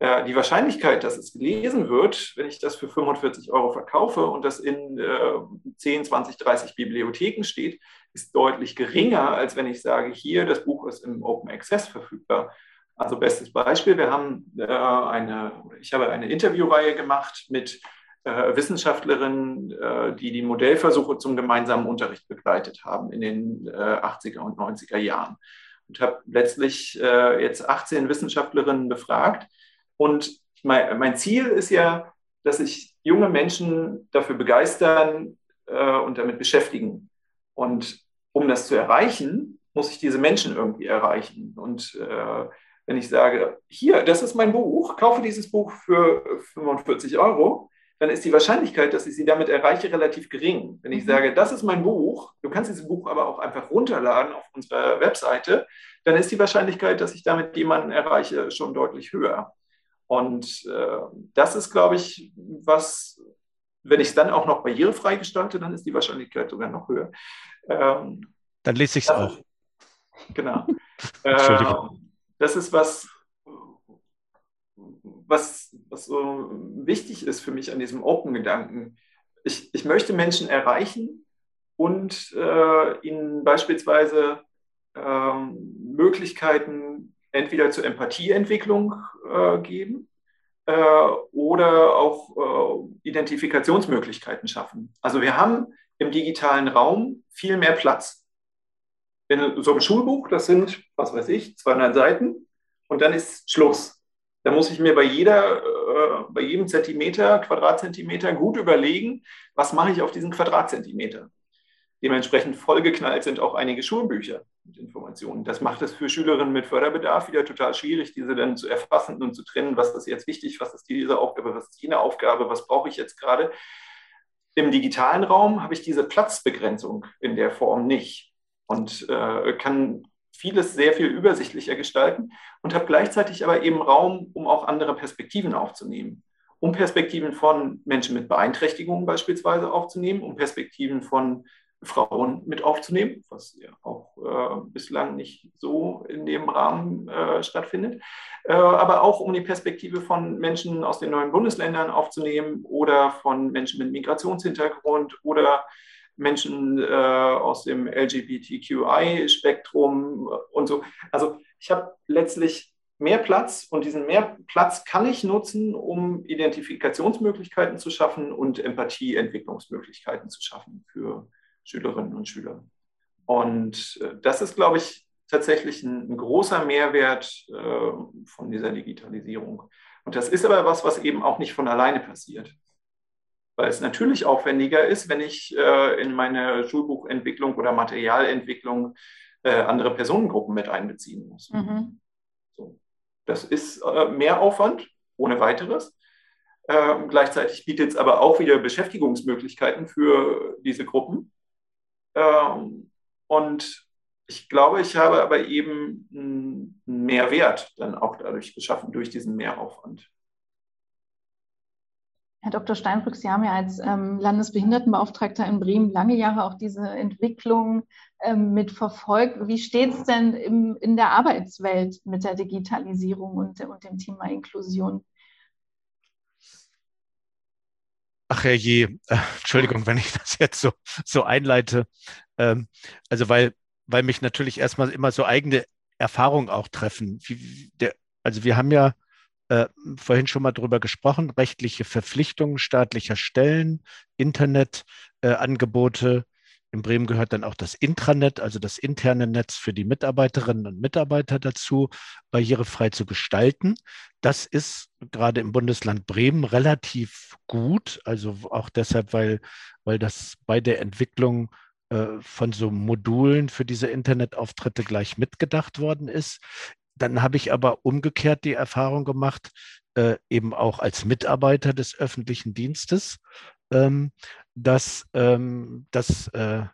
Äh, die Wahrscheinlichkeit, dass es gelesen wird, wenn ich das für 45 Euro verkaufe und das in äh, 10, 20, 30 Bibliotheken steht, ist deutlich geringer, als wenn ich sage, hier, das Buch ist im Open Access verfügbar. Also bestes Beispiel, wir haben äh, eine, ich habe eine Interviewreihe gemacht mit äh, Wissenschaftlerinnen, äh, die die Modellversuche zum gemeinsamen Unterricht begleitet haben in den äh, 80er und 90er Jahren. Und habe letztlich äh, jetzt 18 Wissenschaftlerinnen befragt. Und mein, mein, Ziel ist ja, dass sich junge Menschen dafür begeistern äh, und damit beschäftigen. Und um das zu erreichen, muss ich diese Menschen irgendwie erreichen. Und äh, wenn ich sage, hier, das ist mein Buch, kaufe dieses Buch für 45 Euro, dann ist die Wahrscheinlichkeit, dass ich sie damit erreiche, relativ gering. Wenn ich mhm. sage, das ist mein Buch, du kannst dieses Buch aber auch einfach runterladen auf unserer Webseite, dann ist die Wahrscheinlichkeit, dass ich damit jemanden erreiche, schon deutlich höher. Und äh, das ist, glaube ich, was, wenn ich es dann auch noch barrierefrei gestalte, dann ist die Wahrscheinlichkeit sogar noch höher.
Ähm, dann lese ich es auch.
Genau. Entschuldigung. Äh, das ist was, was, was so wichtig ist für mich an diesem Open-Gedanken. Ich, ich möchte Menschen erreichen und äh, ihnen beispielsweise ähm, Möglichkeiten entweder zur Empathieentwicklung äh, geben äh, oder auch äh, Identifikationsmöglichkeiten schaffen. Also wir haben im digitalen Raum viel mehr Platz. In so einem Schulbuch, das sind, was weiß ich, 200 Seiten und dann ist Schluss. Da muss ich mir bei, jeder, äh, bei jedem Zentimeter, Quadratzentimeter gut überlegen, was mache ich auf diesen Quadratzentimeter. Dementsprechend vollgeknallt sind auch einige Schulbücher mit Informationen. Das macht es für Schülerinnen mit Förderbedarf wieder total schwierig, diese dann zu erfassen und zu trennen, was ist jetzt wichtig, was ist diese Aufgabe, was ist jene Aufgabe, was brauche ich jetzt gerade. Im digitalen Raum habe ich diese Platzbegrenzung in der Form nicht und äh, kann vieles sehr viel übersichtlicher gestalten und habe gleichzeitig aber eben Raum, um auch andere Perspektiven aufzunehmen um Perspektiven von Menschen mit Beeinträchtigungen beispielsweise aufzunehmen, um Perspektiven von Frauen mit aufzunehmen, was ja auch äh, bislang nicht so in dem Rahmen äh, stattfindet, äh, aber auch um die Perspektive von Menschen aus den neuen Bundesländern aufzunehmen oder von Menschen mit Migrationshintergrund oder Menschen äh, aus dem LGBTQI-Spektrum und so. Also ich habe letztlich mehr Platz und diesen mehr Platz kann ich nutzen, um Identifikationsmöglichkeiten zu schaffen und Empathieentwicklungsmöglichkeiten zu schaffen für Schülerinnen und Schüler. Und äh, das ist, glaube ich, tatsächlich ein, ein großer Mehrwert äh, von dieser Digitalisierung. Und das ist aber was, was eben auch nicht von alleine passiert. Weil es natürlich aufwendiger ist, wenn ich äh, in meine Schulbuchentwicklung oder Materialentwicklung äh, andere Personengruppen mit einbeziehen muss. Mhm. So. Das ist äh, mehr Aufwand, ohne weiteres. Ähm, gleichzeitig bietet es aber auch wieder Beschäftigungsmöglichkeiten für diese Gruppen. Ähm, und ich glaube, ich habe aber eben einen Mehrwert dann auch dadurch geschaffen, durch diesen Mehraufwand.
Herr Dr. Steinbrück, Sie haben ja als ähm, Landesbehindertenbeauftragter in Bremen lange Jahre auch diese Entwicklung ähm, mit verfolgt. Wie steht es denn im, in der Arbeitswelt mit der Digitalisierung und, und dem Thema Inklusion?
Ach herrje, äh, Entschuldigung, wenn ich das jetzt so, so einleite. Ähm, also weil, weil mich natürlich erstmal immer so eigene Erfahrungen auch treffen. Wie, der, also wir haben ja äh, vorhin schon mal darüber gesprochen, rechtliche Verpflichtungen staatlicher Stellen, Internetangebote. In Bremen gehört dann auch das Intranet, also das interne Netz für die Mitarbeiterinnen und Mitarbeiter dazu, barrierefrei zu gestalten. Das ist gerade im Bundesland Bremen relativ gut, also auch deshalb, weil, weil das bei der Entwicklung äh, von so Modulen für diese Internetauftritte gleich mitgedacht worden ist. Dann habe ich aber umgekehrt die Erfahrung gemacht, äh, eben auch als Mitarbeiter des öffentlichen Dienstes, ähm, dass, ähm, dass äh,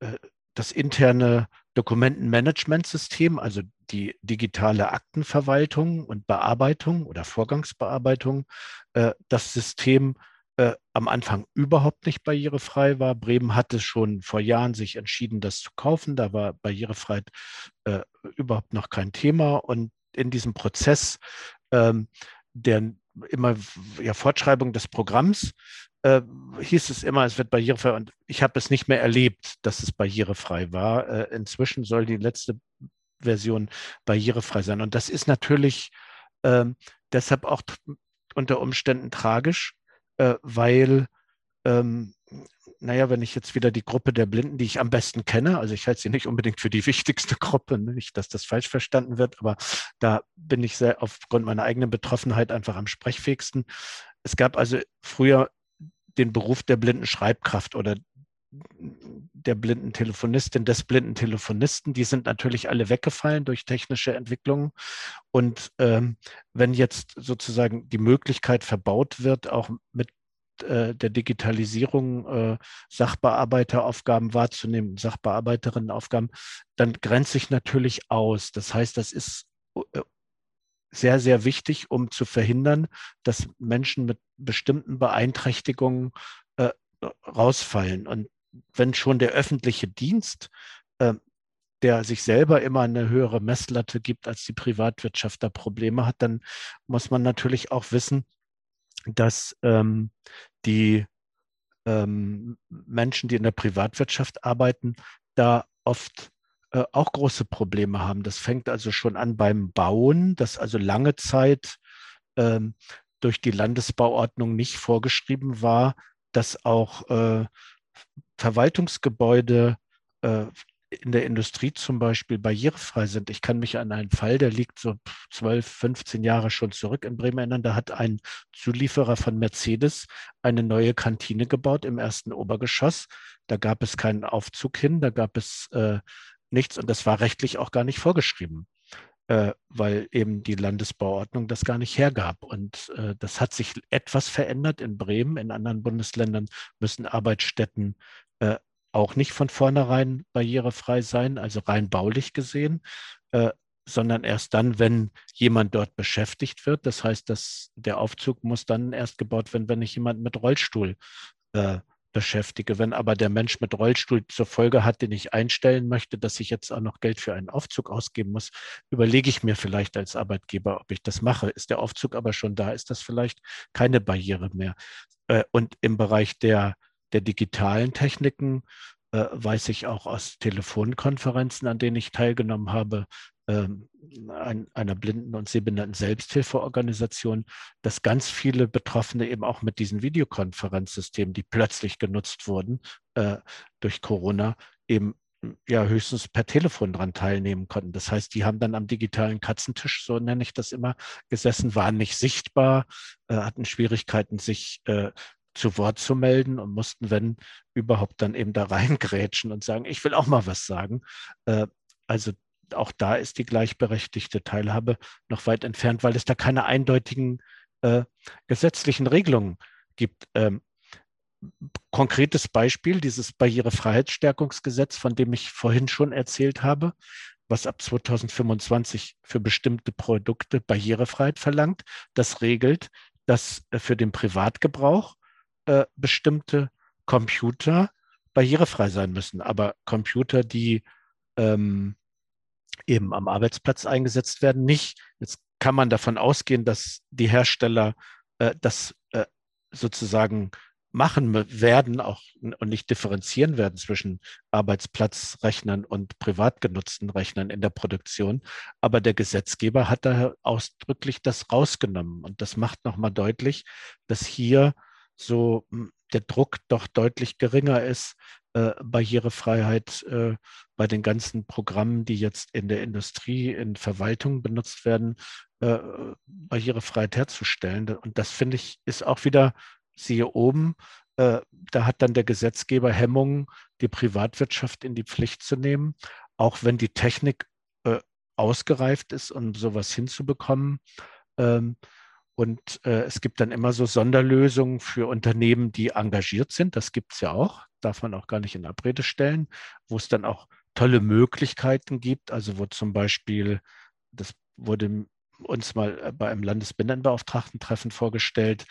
äh, das interne Dokumentenmanagementsystem, also die digitale Aktenverwaltung und Bearbeitung oder Vorgangsbearbeitung, äh, das System äh, am Anfang überhaupt nicht barrierefrei war. Bremen hatte schon vor Jahren sich entschieden, das zu kaufen. Da war Barrierefreiheit äh, überhaupt noch kein Thema. Und in diesem Prozess ähm, der immer ja, Fortschreibung des Programms äh, hieß es immer, es wird barrierefrei. Und ich habe es nicht mehr erlebt, dass es barrierefrei war. Äh, inzwischen soll die letzte Version barrierefrei sein. Und das ist natürlich ähm, deshalb auch unter Umständen tragisch, äh, weil, ähm, naja, wenn ich jetzt wieder die Gruppe der Blinden, die ich am besten kenne, also ich halte sie nicht unbedingt für die wichtigste Gruppe, ne, nicht, dass das falsch verstanden wird, aber da bin ich sehr aufgrund meiner eigenen Betroffenheit einfach am sprechfähigsten. Es gab also früher den Beruf der blinden Schreibkraft oder der blinden Telefonistin, des blinden Telefonisten, die sind natürlich alle weggefallen durch technische Entwicklungen. Und ähm, wenn jetzt sozusagen die Möglichkeit verbaut wird, auch mit äh, der Digitalisierung äh, Sachbearbeiteraufgaben wahrzunehmen, Sachbearbeiterinnen-Aufgaben, dann grenzt sich natürlich aus. Das heißt, das ist äh, sehr, sehr wichtig, um zu verhindern, dass Menschen mit bestimmten Beeinträchtigungen äh, rausfallen. Und wenn schon der öffentliche Dienst, äh, der sich selber immer eine höhere Messlatte gibt, als die Privatwirtschaft da Probleme hat, dann muss man natürlich auch wissen, dass ähm, die ähm, Menschen, die in der Privatwirtschaft arbeiten, da oft äh, auch große Probleme haben. Das fängt also schon an beim Bauen, das also lange Zeit ähm, durch die Landesbauordnung nicht vorgeschrieben war, dass auch äh, Verwaltungsgebäude äh, in der Industrie zum Beispiel barrierefrei sind. Ich kann mich an einen Fall, der liegt so 12, 15 Jahre schon zurück in Bremen erinnern. Da hat ein Zulieferer von Mercedes eine neue Kantine gebaut im ersten Obergeschoss. Da gab es keinen Aufzug hin, da gab es äh, nichts und das war rechtlich auch gar nicht vorgeschrieben, äh, weil eben die Landesbauordnung das gar nicht hergab. Und äh, das hat sich etwas verändert in Bremen. In anderen Bundesländern müssen Arbeitsstätten äh, auch nicht von vornherein barrierefrei sein, also rein baulich gesehen, äh, sondern erst dann, wenn jemand dort beschäftigt wird. Das heißt, dass der Aufzug muss dann erst gebaut werden, wenn ich jemanden mit Rollstuhl äh, beschäftige. Wenn aber der Mensch mit Rollstuhl zur Folge hat, den ich einstellen möchte, dass ich jetzt auch noch Geld für einen Aufzug ausgeben muss, überlege ich mir vielleicht als Arbeitgeber, ob ich das mache. Ist der Aufzug aber schon da, ist das vielleicht keine Barriere mehr. Äh, und im Bereich der der digitalen Techniken äh, weiß ich auch aus Telefonkonferenzen, an denen ich teilgenommen habe, einer blinden und sehbehinderten Selbsthilfeorganisation, dass ganz viele Betroffene eben auch mit diesen Videokonferenzsystemen, die plötzlich genutzt wurden äh, durch Corona, eben ja höchstens per Telefon dran teilnehmen konnten. Das heißt, die haben dann am digitalen Katzentisch, so nenne ich das immer, gesessen, waren nicht sichtbar, äh, hatten Schwierigkeiten, sich äh, zu Wort zu melden und mussten, wenn überhaupt, dann eben da reingrätschen und sagen, ich will auch mal was sagen. Äh, also auch da ist die gleichberechtigte Teilhabe noch weit entfernt, weil es da keine eindeutigen äh, gesetzlichen Regelungen gibt. Ähm, konkretes Beispiel, dieses Barrierefreiheitsstärkungsgesetz, von dem ich vorhin schon erzählt habe, was ab 2025 für bestimmte Produkte Barrierefreiheit verlangt. Das regelt, dass äh, für den Privatgebrauch äh, bestimmte Computer barrierefrei sein müssen. Aber Computer, die ähm, eben am Arbeitsplatz eingesetzt werden, nicht. Jetzt kann man davon ausgehen, dass die Hersteller äh, das äh, sozusagen machen werden auch und nicht differenzieren werden zwischen Arbeitsplatzrechnern und privat genutzten Rechnern in der Produktion. Aber der Gesetzgeber hat da ausdrücklich das rausgenommen. Und das macht nochmal deutlich, dass hier so hm, der Druck doch deutlich geringer ist, Barrierefreiheit äh, bei den ganzen Programmen, die jetzt in der Industrie, in Verwaltung benutzt werden, äh, Barrierefreiheit herzustellen. Und das finde ich ist auch wieder, siehe oben, äh, da hat dann der Gesetzgeber Hemmungen, die Privatwirtschaft in die Pflicht zu nehmen, auch wenn die Technik äh, ausgereift ist, um sowas hinzubekommen. Und äh, es gibt dann immer so Sonderlösungen für Unternehmen, die engagiert sind. Das gibt es ja auch, darf man auch gar nicht in Abrede stellen, wo es dann auch tolle Möglichkeiten gibt. Also wo zum Beispiel, das wurde uns mal äh, bei einem Landesbinnenbeauftragten-Treffen vorgestellt,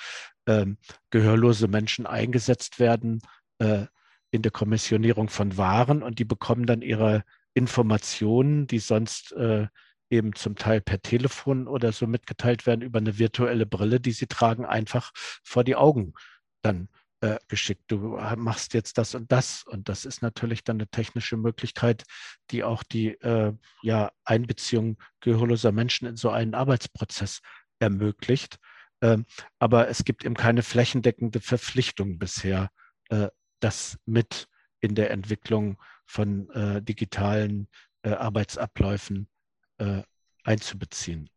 ähm, gehörlose Menschen eingesetzt werden äh, in der Kommissionierung von Waren und die bekommen dann ihre Informationen, die sonst äh, eben zum Teil per Telefon oder so mitgeteilt werden über eine virtuelle Brille, die sie tragen, einfach vor die Augen dann äh, geschickt. Du machst jetzt das und das. Und das ist natürlich dann eine technische Möglichkeit, die auch die äh, ja, Einbeziehung gehörloser Menschen in so einen Arbeitsprozess ermöglicht. Ähm, aber es gibt eben keine flächendeckende Verpflichtung bisher, äh, das mit in der Entwicklung von äh, digitalen äh, Arbeitsabläufen äh, einzubeziehen.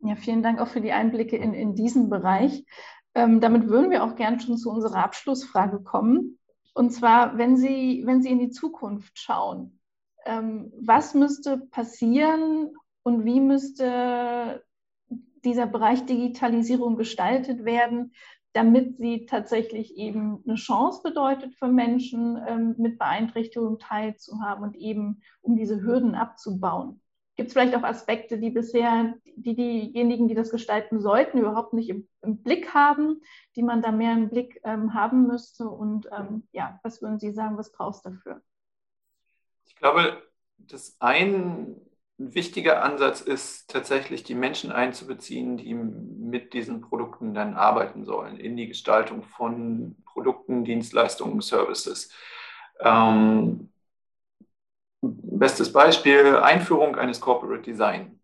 Ja, vielen Dank auch für die Einblicke in, in diesen Bereich. Ähm, damit würden wir auch gern schon zu unserer Abschlussfrage kommen. Und zwar, wenn Sie, wenn Sie in die Zukunft schauen, ähm, was müsste passieren und wie müsste dieser Bereich Digitalisierung gestaltet werden, damit sie tatsächlich eben eine Chance bedeutet für Menschen ähm, mit Beeinträchtigung teilzuhaben und eben um diese Hürden abzubauen. Gibt es vielleicht auch Aspekte, die bisher die diejenigen, die das gestalten sollten, überhaupt nicht im, im Blick haben, die man da mehr im Blick ähm, haben müsste? Und ähm, ja, was würden Sie sagen, was brauchst du dafür?
Ich glaube, das ein ein wichtiger Ansatz ist tatsächlich, die Menschen einzubeziehen, die mit diesen Produkten dann arbeiten sollen, in die Gestaltung von Produkten, Dienstleistungen, Services. Ähm, bestes Beispiel, Einführung eines Corporate Design.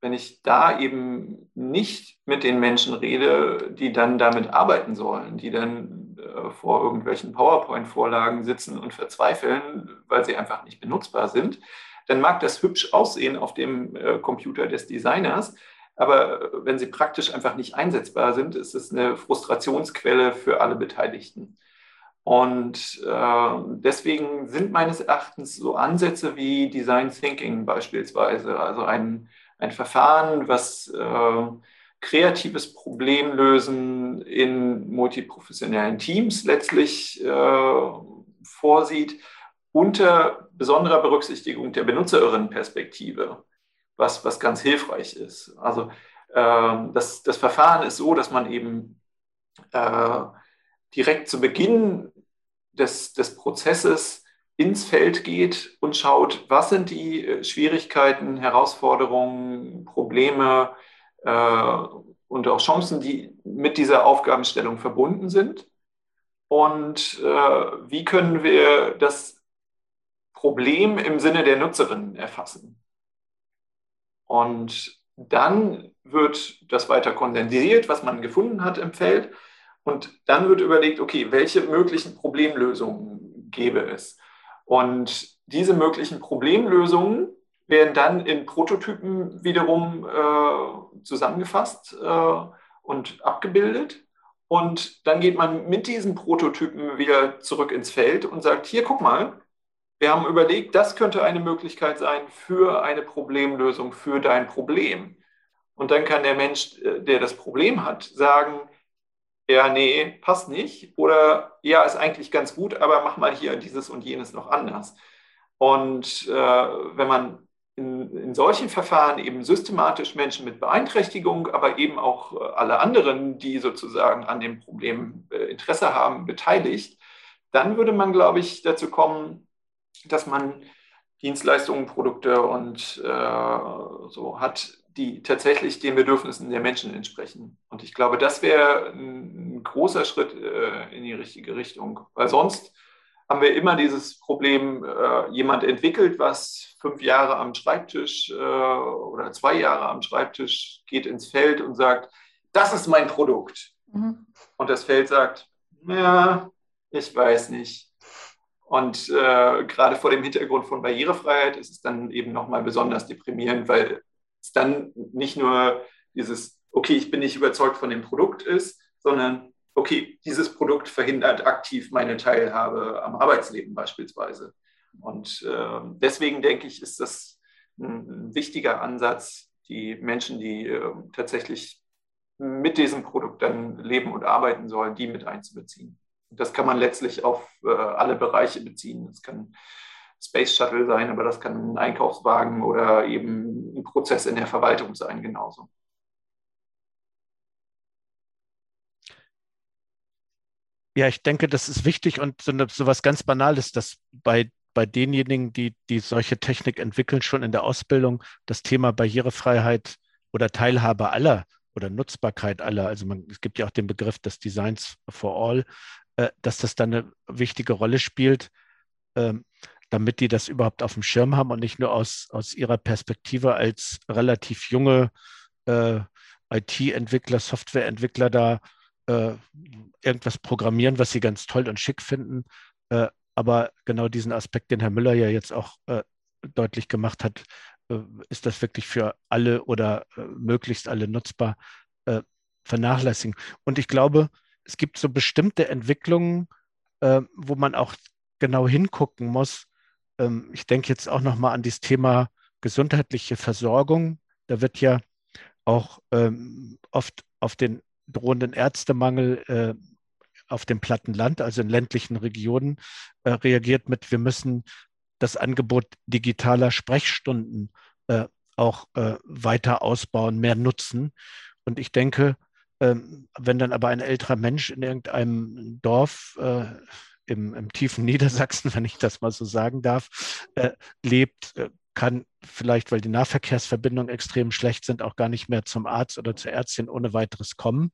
Wenn ich da eben nicht mit den Menschen rede, die dann damit arbeiten sollen, die dann äh, vor irgendwelchen PowerPoint-Vorlagen sitzen und verzweifeln, weil sie einfach nicht benutzbar sind, dann mag das hübsch aussehen auf dem äh, Computer des Designers, aber wenn sie praktisch einfach nicht einsetzbar sind, ist es eine Frustrationsquelle für alle Beteiligten. Und äh, deswegen sind meines Erachtens so Ansätze wie Design Thinking beispielsweise, also ein, ein Verfahren, was äh, kreatives Problemlösen in multiprofessionellen Teams letztlich äh, vorsieht, unter besonderer Berücksichtigung der Benutzerinnenperspektive, was, was ganz hilfreich ist. Also äh, das, das Verfahren ist so, dass man eben äh, direkt zu Beginn des, des Prozesses ins Feld geht und schaut, was sind die äh, Schwierigkeiten, Herausforderungen, Probleme äh, und auch Chancen, die mit dieser Aufgabenstellung verbunden sind. Und äh, wie können wir das Problem im Sinne der Nutzerinnen erfassen? Und dann wird das weiter kondensiert, was man gefunden hat im Feld. Und dann wird überlegt, okay, welche möglichen Problemlösungen gäbe es? Und diese möglichen Problemlösungen werden dann in Prototypen wiederum äh, zusammengefasst äh, und abgebildet. Und dann geht man mit diesen Prototypen wieder zurück ins Feld und sagt, hier, guck mal, wir haben überlegt, das könnte eine Möglichkeit sein für eine Problemlösung für dein Problem. Und dann kann der Mensch, äh, der das Problem hat, sagen, ja, nee, passt nicht. Oder ja, ist eigentlich ganz gut, aber mach mal hier dieses und jenes noch anders. Und äh, wenn man in, in, solchen Verfahren eben systematisch Menschen mit Beeinträchtigung, aber eben auch äh, alle anderen, die sozusagen an dem Problem äh, Interesse haben, beteiligt, dann würde man, glaube ich, dazu kommen, dass man Dienstleistungen, Produkte und äh, so hat, die tatsächlich den Bedürfnissen der Menschen entsprechen. Und ich glaube, das wäre ein, großer Schritt äh, in die richtige Richtung, weil sonst haben wir immer dieses Problem, äh, jemand entwickelt was fünf Jahre am Schreibtisch äh, oder zwei Jahre am Schreibtisch, geht ins Feld und sagt, das ist mein Produkt. Mhm. Und das Feld sagt, ja, ich weiß nicht. Und äh, gerade vor dem Hintergrund von Barrierefreiheit ist es dann eben nochmal besonders deprimierend, weil es dann nicht nur dieses, okay, ich bin nicht überzeugt von dem Produkt ist, sondern okay, dieses Produkt verhindert aktiv meine Teilhabe am Arbeitsleben beispielsweise. Und äh, deswegen denke ich, ist das ein, ein wichtiger Ansatz, die Menschen, die äh, tatsächlich mit diesem Produkt dann leben und arbeiten sollen, die mit einzubeziehen. Das kann man letztlich auf äh, alle Bereiche beziehen. Das kann Space Shuttle sein, aber das kann ein Einkaufswagen oder eben ein Prozess in der Verwaltung sein, genauso.
Ja, ich denke, das ist wichtig und so, eine, so was ganz Banales, dass bei, bei denjenigen, die, die solche Technik entwickeln, schon in der Ausbildung das Thema Barrierefreiheit oder Teilhabe aller oder Nutzbarkeit aller, also man, es gibt ja auch den Begriff des Designs for All, äh, dass das dann eine wichtige Rolle spielt. Ähm, damit die das überhaupt auf dem Schirm haben und nicht nur aus, aus ihrer Perspektive als relativ junge äh, IT-Entwickler, Softwareentwickler da äh, irgendwas programmieren, was sie ganz toll und schick finden. Äh, aber genau diesen Aspekt, den Herr Müller ja jetzt auch äh, deutlich gemacht hat, ist das wirklich für alle oder möglichst alle nutzbar, vernachlässigen. Und ich glaube, es gibt so bestimmte Entwicklungen, wo man auch genau hingucken muss, ähm, ich denke jetzt auch nochmal an das Thema gesundheitliche Versorgung. Da wird ja auch ähm, oft auf den drohenden Ärztemangel äh, auf dem platten Land, also in ländlichen Regionen, äh, reagiert mit, wir müssen das Angebot digitaler Sprechstunden äh, auch äh, weiter ausbauen, mehr nutzen. Und ich denke, ähm, wenn dann aber ein älterer Mensch in irgendeinem Dorf äh, im, im tiefen Niedersachsen, wenn ich das mal so sagen darf, äh, lebt, äh, kann vielleicht, weil die Nahverkehrsverbindungen extrem schlecht sind, auch gar nicht mehr zum Arzt oder zur Ärztin ohne weiteres kommen.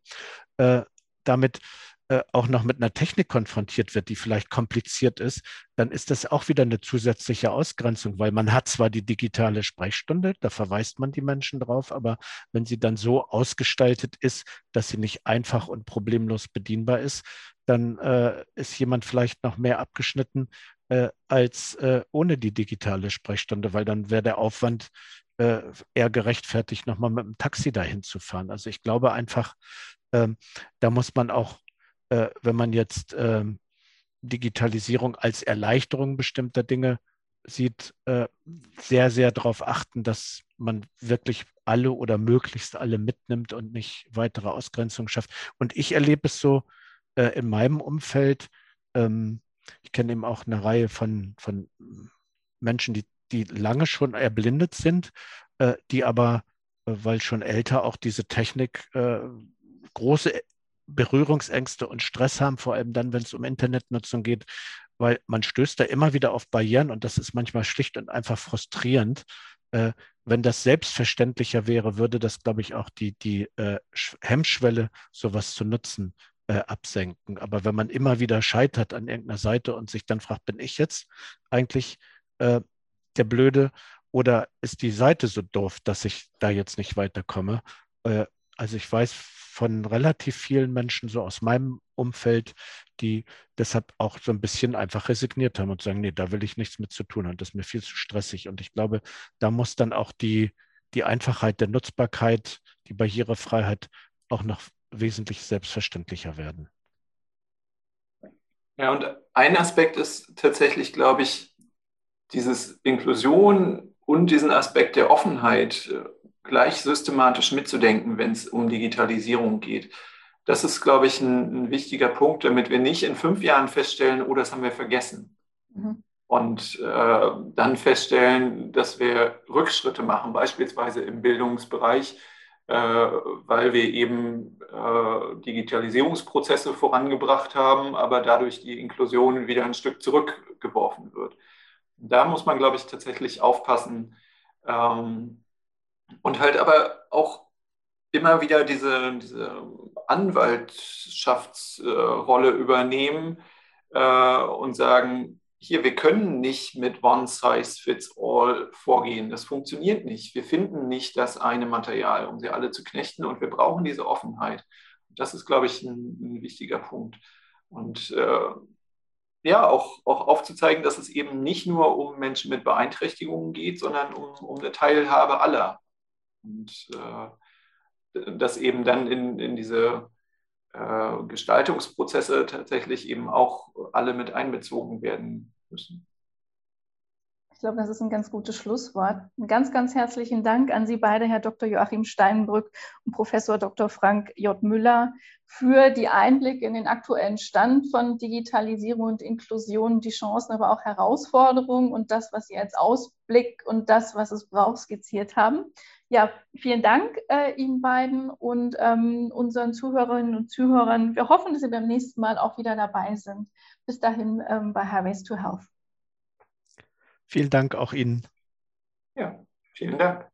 Äh, damit äh, auch noch mit einer Technik konfrontiert wird, die vielleicht kompliziert ist, dann ist das auch wieder eine zusätzliche Ausgrenzung, weil man hat zwar die digitale Sprechstunde, da verweist man die Menschen drauf, aber wenn sie dann so ausgestaltet ist, dass sie nicht einfach und problemlos bedienbar ist, dann äh, ist jemand vielleicht noch mehr abgeschnitten äh, als äh, ohne die digitale Sprechstunde, weil dann wäre der Aufwand äh, eher gerechtfertigt, nochmal mit dem Taxi dahin zu fahren. Also ich glaube einfach, ähm, da muss man auch, äh, wenn man jetzt ähm, Digitalisierung als Erleichterung bestimmter Dinge sieht, äh, sehr, sehr darauf achten, dass man wirklich alle oder möglichst alle mitnimmt und nicht weitere Ausgrenzung schafft. Und ich erlebe es so äh, in meinem Umfeld. Ähm, ich kenne eben auch eine Reihe von, von Menschen, die, die lange schon erblindet sind, äh, die aber, äh, weil schon älter, auch diese Technik äh, große Berührungsängste und Stress haben, vor allem dann, wenn es um Internetnutzung geht, weil man stößt da immer wieder auf Barrieren und das ist manchmal schlicht und einfach frustrierend. Äh, wenn das selbstverständlicher wäre, würde das, glaube ich, auch die, die äh, Hemmschwelle, sowas zu nutzen, äh, absenken. Aber wenn man immer wieder scheitert an irgendeiner Seite und sich dann fragt, bin ich jetzt eigentlich äh, der Blöde oder ist die Seite so doof, dass ich da jetzt nicht weiterkomme? Also ich weiß von relativ vielen Menschen so aus meinem Umfeld, die deshalb auch so ein bisschen einfach resigniert haben und sagen, nee, da will ich nichts mit zu tun haben, das ist mir viel zu stressig. Und ich glaube, da muss dann auch die, die Einfachheit der Nutzbarkeit, die Barrierefreiheit auch noch wesentlich selbstverständlicher werden.
Ja, und ein Aspekt ist tatsächlich, glaube ich, dieses Inklusion und diesen Aspekt der Offenheit äh, gleich systematisch mitzudenken, wenn es um Digitalisierung geht. Das ist, glaube ich, ein, ein, wichtiger Punkt, damit wir nicht in fünf Jahren feststellen, oh, das haben wir vergessen. Mhm. Und äh, dann feststellen, dass wir Rückschritte machen, beispielsweise im Bildungsbereich, äh, weil wir eben äh, Digitalisierungsprozesse vorangebracht haben, aber dadurch die Inklusion wieder ein Stück zurückgeworfen wird. Da muss man, glaube ich, tatsächlich aufpassen, ähm, und halt aber auch immer wieder diese, diese Anwaltschaftsrolle übernehmen äh, und sagen, hier, wir können nicht mit One Size Fits All vorgehen. Das funktioniert nicht. Wir finden nicht das eine Material, um sie alle zu knechten und wir brauchen diese Offenheit. Das ist, glaube ich, ein, ein wichtiger Punkt. Und äh, ja, auch, auch aufzuzeigen, dass es eben nicht nur um Menschen mit Beeinträchtigungen geht, sondern um, um eine Teilhabe aller. Und äh, dass eben dann in, in diese äh, Gestaltungsprozesse tatsächlich eben auch alle mit einbezogen werden müssen.
Ich glaube, das ist ein ganz gutes Schlusswort. Einen ganz, ganz herzlichen Dank an Sie beide, Herr Dr. Joachim Steinbrück und Professor Dr. Frank J. Müller, für die Einblicke in den aktuellen Stand von Digitalisierung und Inklusion, die Chancen, aber auch Herausforderungen und das, was Sie als Ausblick und das, was es braucht, skizziert haben. Ja, vielen Dank äh, Ihnen beiden und ähm, unseren Zuhörerinnen und Zuhörern. Wir hoffen, dass Sie beim nächsten Mal auch wieder dabei sind. Bis dahin ähm, bei Highways to Health.
Vielen Dank auch Ihnen.
Ja, vielen Dank.